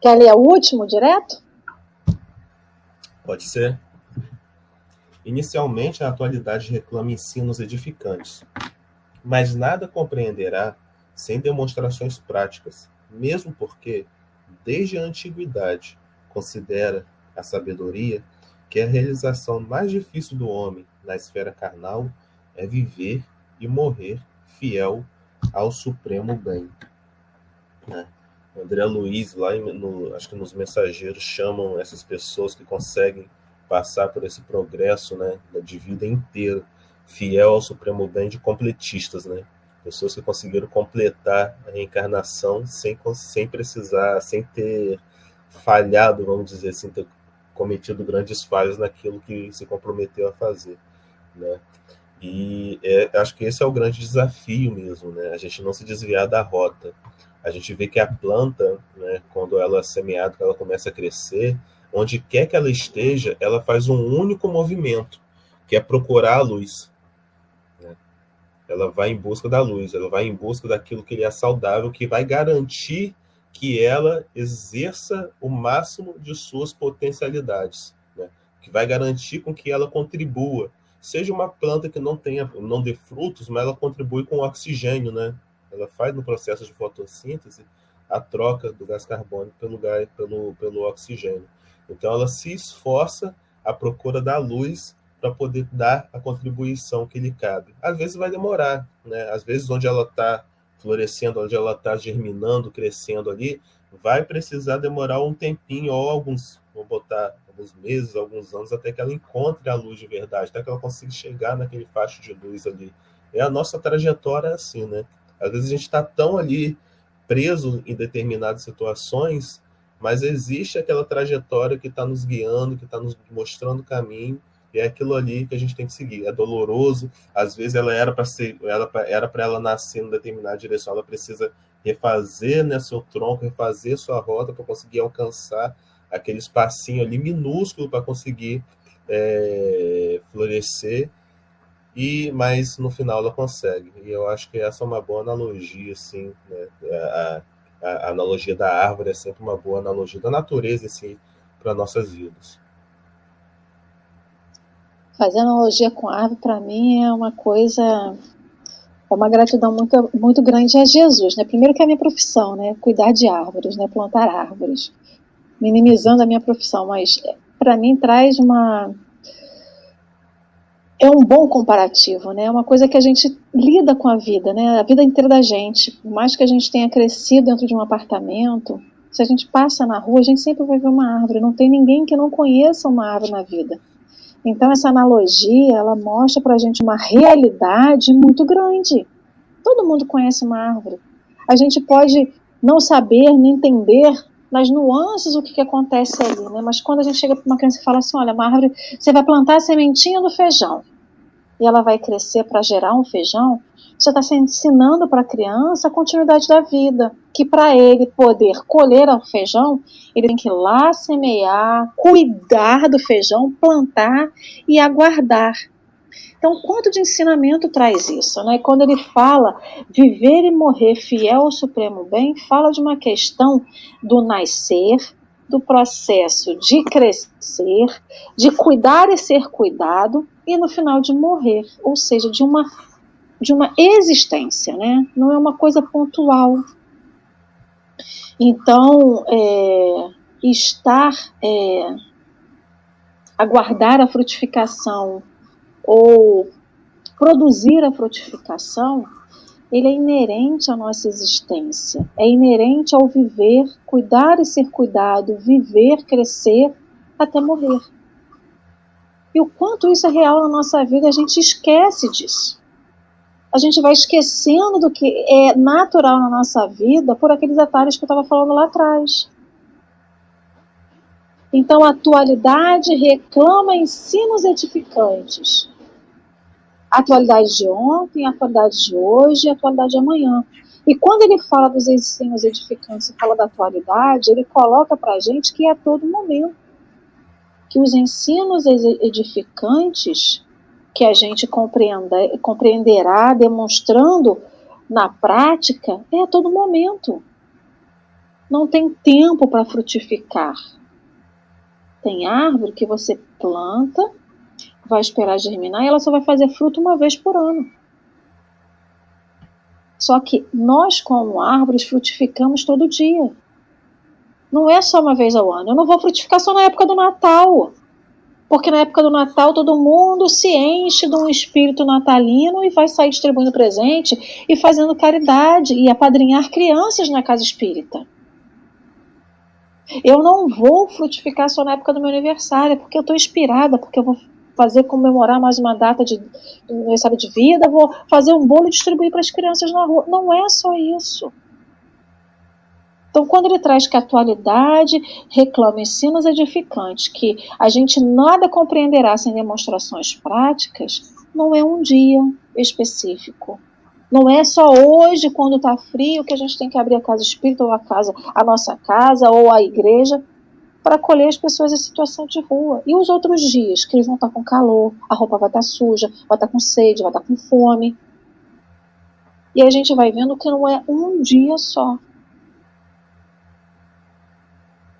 [SPEAKER 1] Quer ler o último direto?
[SPEAKER 4] Pode ser. Inicialmente, a atualidade reclama ensinos edificantes, mas nada compreenderá sem demonstrações práticas, mesmo porque, desde a antiguidade, considera a sabedoria que a realização mais difícil do homem na esfera carnal é viver e morrer fiel ao supremo bem. Né? André Luiz, lá no, acho que nos mensageiros, chamam essas pessoas que conseguem passar por esse progresso né, de vida inteira, fiel ao supremo bem de completistas, né? Pessoas que conseguiram completar a reencarnação sem, sem precisar, sem ter falhado, vamos dizer assim, ter cometido grandes falhas naquilo que se comprometeu a fazer, né? E é, acho que esse é o grande desafio mesmo, né? A gente não se desviar da rota. A gente vê que a planta, né, quando ela é semeada, quando ela começa a crescer, onde quer que ela esteja, ela faz um único movimento, que é procurar a luz. Né? Ela vai em busca da luz, ela vai em busca daquilo que lhe é saudável, que vai garantir que ela exerça o máximo de suas potencialidades, né? que vai garantir com que ela contribua. Seja uma planta que não tenha, não dê frutos, mas ela contribui com oxigênio, né? Ela faz no processo de fotossíntese a troca do gás carbônico pelo, gás, pelo, pelo oxigênio. Então ela se esforça à procura da luz para poder dar a contribuição que lhe cabe. Às vezes vai demorar, né? Às vezes onde ela está florescendo, onde ela está germinando, crescendo ali, vai precisar demorar um tempinho ou alguns, vou botar alguns meses, alguns anos, até que ela encontre a luz de verdade, até que ela consiga chegar naquele facho de luz ali. É a nossa trajetória assim, né? Às vezes a gente está tão ali preso em determinadas situações mas existe aquela trajetória que está nos guiando, que está nos mostrando o caminho, e é aquilo ali que a gente tem que seguir. É doloroso, às vezes ela era para ser, ela era para ela nascer em determinada direção, ela precisa refazer né, seu tronco, refazer sua rota para conseguir alcançar aquele espacinho ali minúsculo para conseguir é, florescer. E mas no final ela consegue. E eu acho que essa é uma boa analogia, assim, né? A, a, analogia da árvore é sempre uma boa analogia da natureza assim, para nossas vidas.
[SPEAKER 1] Fazer analogia com árvore, para mim, é uma coisa, é uma gratidão muito, muito grande a Jesus. Né? Primeiro que é a minha profissão, né? cuidar de árvores, né? plantar árvores, minimizando a minha profissão, mas para mim traz uma, é um bom comparativo, né? É uma coisa que a gente lida com a vida, né? A vida inteira da gente. Por mais que a gente tenha crescido dentro de um apartamento, se a gente passa na rua, a gente sempre vai ver uma árvore. Não tem ninguém que não conheça uma árvore na vida. Então essa analogia, ela mostra para a gente uma realidade muito grande. Todo mundo conhece uma árvore. A gente pode não saber, nem entender nas nuances o que, que acontece ali, né? Mas quando a gente chega para uma criança e fala assim, olha, uma árvore, você vai plantar a sementinha do feijão e ela vai crescer para gerar um feijão, você está ensinando para a criança a continuidade da vida, que para ele poder colher o feijão, ele tem que ir lá semear, cuidar do feijão, plantar e aguardar. Então, quanto de ensinamento traz isso? Né? Quando ele fala viver e morrer fiel ao supremo bem, fala de uma questão do nascer, do processo de crescer, de cuidar e ser cuidado, e no final de morrer, ou seja, de uma, de uma existência, né? não é uma coisa pontual. Então, é, estar, é, aguardar a frutificação ou produzir a frutificação, ele é inerente à nossa existência, é inerente ao viver, cuidar e ser cuidado, viver, crescer até morrer. E o quanto isso é real na nossa vida, a gente esquece disso. A gente vai esquecendo do que é natural na nossa vida por aqueles atalhos que eu estava falando lá atrás. Então a atualidade reclama ensinos edificantes, A atualidade de ontem, a atualidade de hoje a atualidade de amanhã. E quando ele fala dos ensinos edificantes e fala da atualidade, ele coloca para a gente que é a todo momento. Que os ensinos edificantes que a gente compreenda, compreenderá demonstrando na prática é a todo momento. Não tem tempo para frutificar. Tem árvore que você planta, vai esperar germinar e ela só vai fazer fruto uma vez por ano. Só que nós, como árvores, frutificamos todo dia. Não é só uma vez ao ano. Eu não vou frutificar só na época do Natal. Porque na época do Natal todo mundo se enche de um espírito natalino e vai sair distribuindo presente e fazendo caridade e apadrinhar crianças na casa espírita. Eu não vou frutificar só na época do meu aniversário, porque eu estou inspirada, porque eu vou fazer comemorar mais uma data de aniversário de vida, vou fazer um bolo e distribuir para as crianças na rua. Não é só isso. Então, quando ele traz que a atualidade reclama ensinos edificantes, que a gente nada compreenderá sem demonstrações práticas, não é um dia específico. Não é só hoje, quando está frio, que a gente tem que abrir a casa espírita ou a casa, a nossa casa ou a igreja para acolher as pessoas em situação de rua. E os outros dias, que eles vão estar com calor, a roupa vai estar suja, vai estar com sede, vai estar com fome. E a gente vai vendo que não é um dia só.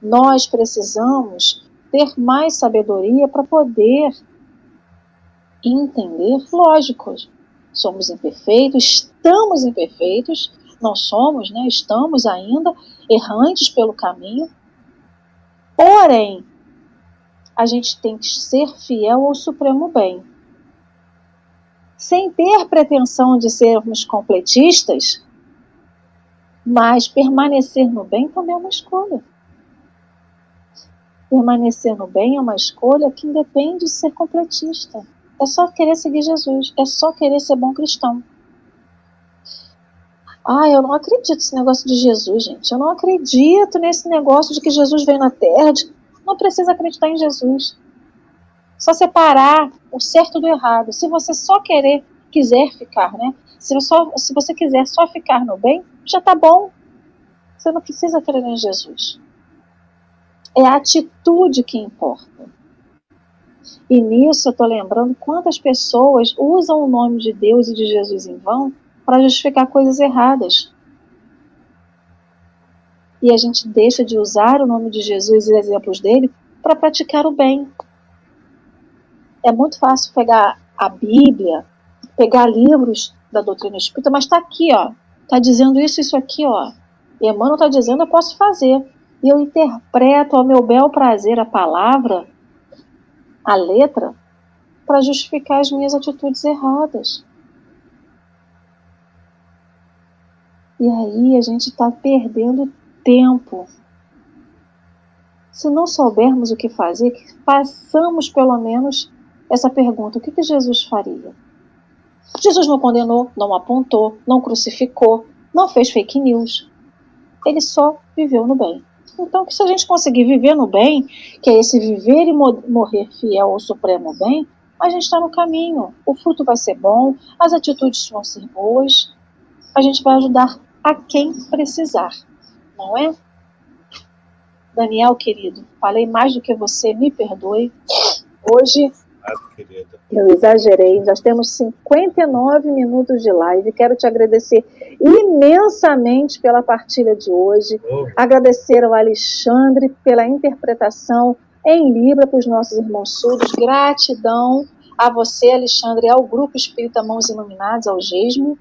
[SPEAKER 1] Nós precisamos ter mais sabedoria para poder entender, lógico, somos imperfeitos, estamos imperfeitos, não somos, né? Estamos ainda errantes pelo caminho, Porém, a gente tem que ser fiel ao supremo bem. Sem ter pretensão de sermos completistas, mas permanecer no bem também é uma escolha. Permanecer no bem é uma escolha que independe de ser completista. É só querer seguir Jesus, é só querer ser bom cristão. Ah, eu não acredito nesse negócio de Jesus, gente. Eu não acredito nesse negócio de que Jesus veio na Terra. De... Não precisa acreditar em Jesus. Só separar o certo do errado. Se você só querer, quiser ficar, né? Se, você, se você quiser só ficar no bem, já tá bom. Você não precisa crer em Jesus. É a atitude que importa. E nisso eu estou lembrando quantas pessoas usam o nome de Deus e de Jesus em vão para justificar coisas erradas. E a gente deixa de usar o nome de Jesus e exemplos dele para praticar o bem. É muito fácil pegar a Bíblia, pegar livros da doutrina espírita, mas está aqui, ó. Está dizendo isso, isso aqui, ó. E Emmanuel está dizendo, eu posso fazer. E eu interpreto ao meu bel prazer a palavra, a letra, para justificar as minhas atitudes erradas. E aí a gente está perdendo tempo. Se não soubermos o que fazer, façamos pelo menos essa pergunta: o que, que Jesus faria? Jesus não condenou, não apontou, não crucificou, não fez fake news. Ele só viveu no bem. Então, que se a gente conseguir viver no bem, que é esse viver e morrer fiel ao supremo bem, a gente está no caminho. O fruto vai ser bom, as atitudes vão ser boas, a gente vai ajudar a quem precisar, não é? Daniel, querido, falei mais do que você, me perdoe. Hoje eu exagerei, nós temos 59 minutos de live. Quero te agradecer imensamente pela partilha de hoje. Oh. Agradecer ao Alexandre pela interpretação em Libra para os nossos irmãos surdos. Gratidão a você, Alexandre, ao Grupo Espírita Mãos Iluminadas, ao GESMO,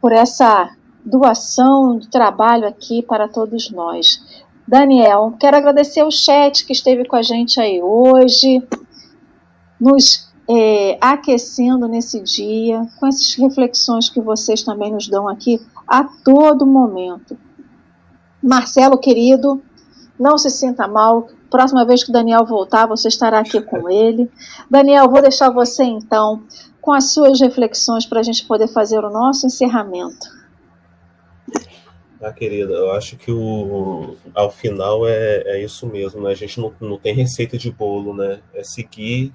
[SPEAKER 1] por essa doação de trabalho aqui para todos nós. Daniel, quero agradecer o chat que esteve com a gente aí hoje, nos é, aquecendo nesse dia, com essas reflexões que vocês também nos dão aqui a todo momento. Marcelo, querido, não se sinta mal. Próxima vez que o Daniel voltar, você estará aqui com ele. Daniel, vou deixar você então com as suas reflexões para a gente poder fazer o nosso encerramento.
[SPEAKER 4] Ah, querida, eu acho que o, ao final é, é isso mesmo, né? A gente não, não tem receita de bolo, né? É seguir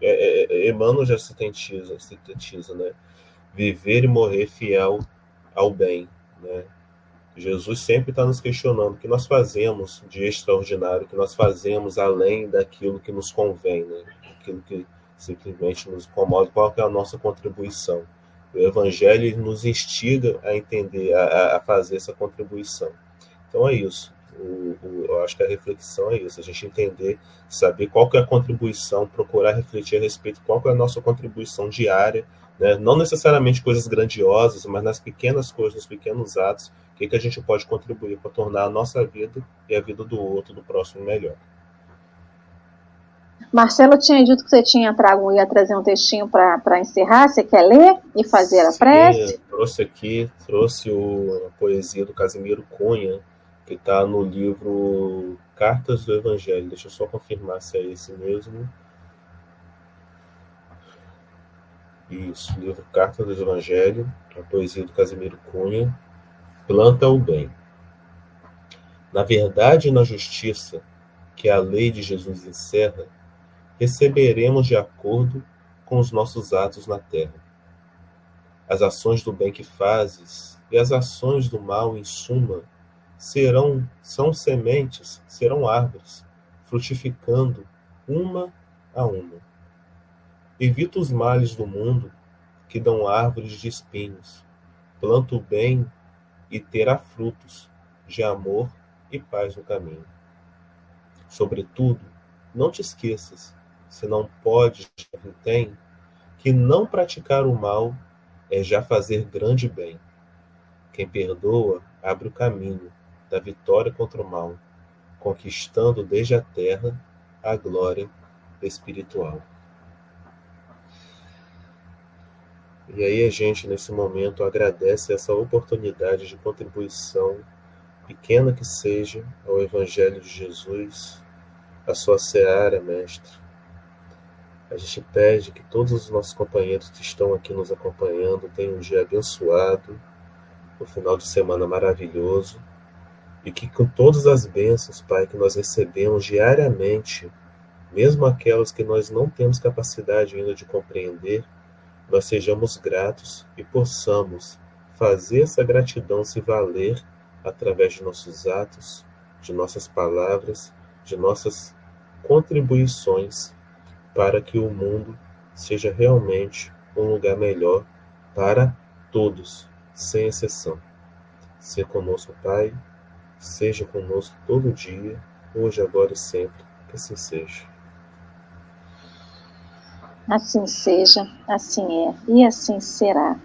[SPEAKER 4] é, é, Emmanuel já sintetiza, sintetiza, né? Viver e morrer fiel ao bem, né? Jesus sempre está nos questionando o que nós fazemos de extraordinário, o que nós fazemos além daquilo que nos convém, né? aquilo que simplesmente nos incomoda, qual é a nossa contribuição. O Evangelho nos instiga a entender, a, a fazer essa contribuição. Então é isso. O, o, eu acho que a reflexão é isso, a gente entender, saber qual que é a contribuição, procurar refletir a respeito qual que é a nossa contribuição diária, né? não necessariamente coisas grandiosas, mas nas pequenas coisas, nos pequenos atos, o que, que a gente pode contribuir para tornar a nossa vida e a vida do outro, do próximo, melhor.
[SPEAKER 1] Marcelo tinha dito que você tinha trago, ia trazer um textinho para encerrar. Você quer ler e fazer a Sim, prece?
[SPEAKER 4] Trouxe aqui, trouxe o, a poesia do Casimiro Cunha, que está no livro Cartas do Evangelho. Deixa eu só confirmar se é esse mesmo. Isso, livro Cartas do Evangelho, a poesia do Casimiro Cunha planta o bem. Na verdade e na justiça que a lei de Jesus encerra, receberemos de acordo com os nossos atos na terra. As ações do bem que fazes e as ações do mal, em suma, serão são sementes, serão árvores, frutificando uma a uma. Evita os males do mundo, que dão árvores de espinhos. Planta o bem e terá frutos de amor e paz no caminho. Sobretudo, não te esqueças, se não podes, tem, que não praticar o mal é já fazer grande bem. Quem perdoa abre o caminho da vitória contra o mal, conquistando desde a terra a glória espiritual. E aí a gente, nesse momento, agradece essa oportunidade de contribuição, pequena que seja, ao Evangelho de Jesus, a sua seara, Mestre. A gente pede que todos os nossos companheiros que estão aqui nos acompanhando tenham um dia abençoado, um final de semana maravilhoso, e que com todas as bênçãos, Pai, que nós recebemos diariamente, mesmo aquelas que nós não temos capacidade ainda de compreender, nós sejamos gratos e possamos fazer essa gratidão se valer através de nossos atos, de nossas palavras, de nossas contribuições para que o mundo seja realmente um lugar melhor para todos, sem exceção. Ser conosco, Pai, seja conosco todo dia, hoje, agora e sempre, que assim seja.
[SPEAKER 1] Assim seja, assim é e assim será.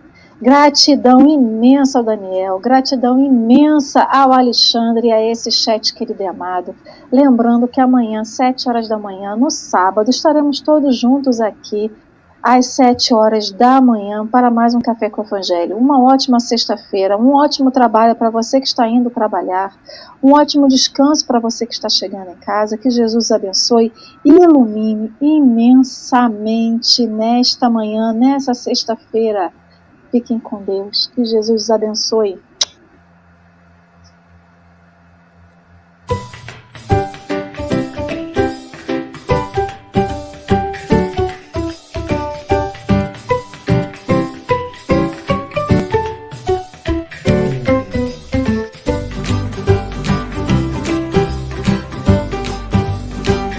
[SPEAKER 1] Gratidão imensa ao Daniel, gratidão imensa ao Alexandre e a esse chat querido e amado. Lembrando que amanhã, sete horas da manhã, no sábado, estaremos todos juntos aqui às 7 horas da manhã para mais um Café com o Evangelho. Uma ótima sexta-feira, um ótimo trabalho para você que está indo trabalhar, um ótimo descanso para você que está chegando em casa. Que Jesus abençoe e ilumine imensamente nesta manhã, nessa sexta-feira. Fiquem com Deus. Que Jesus abençoe.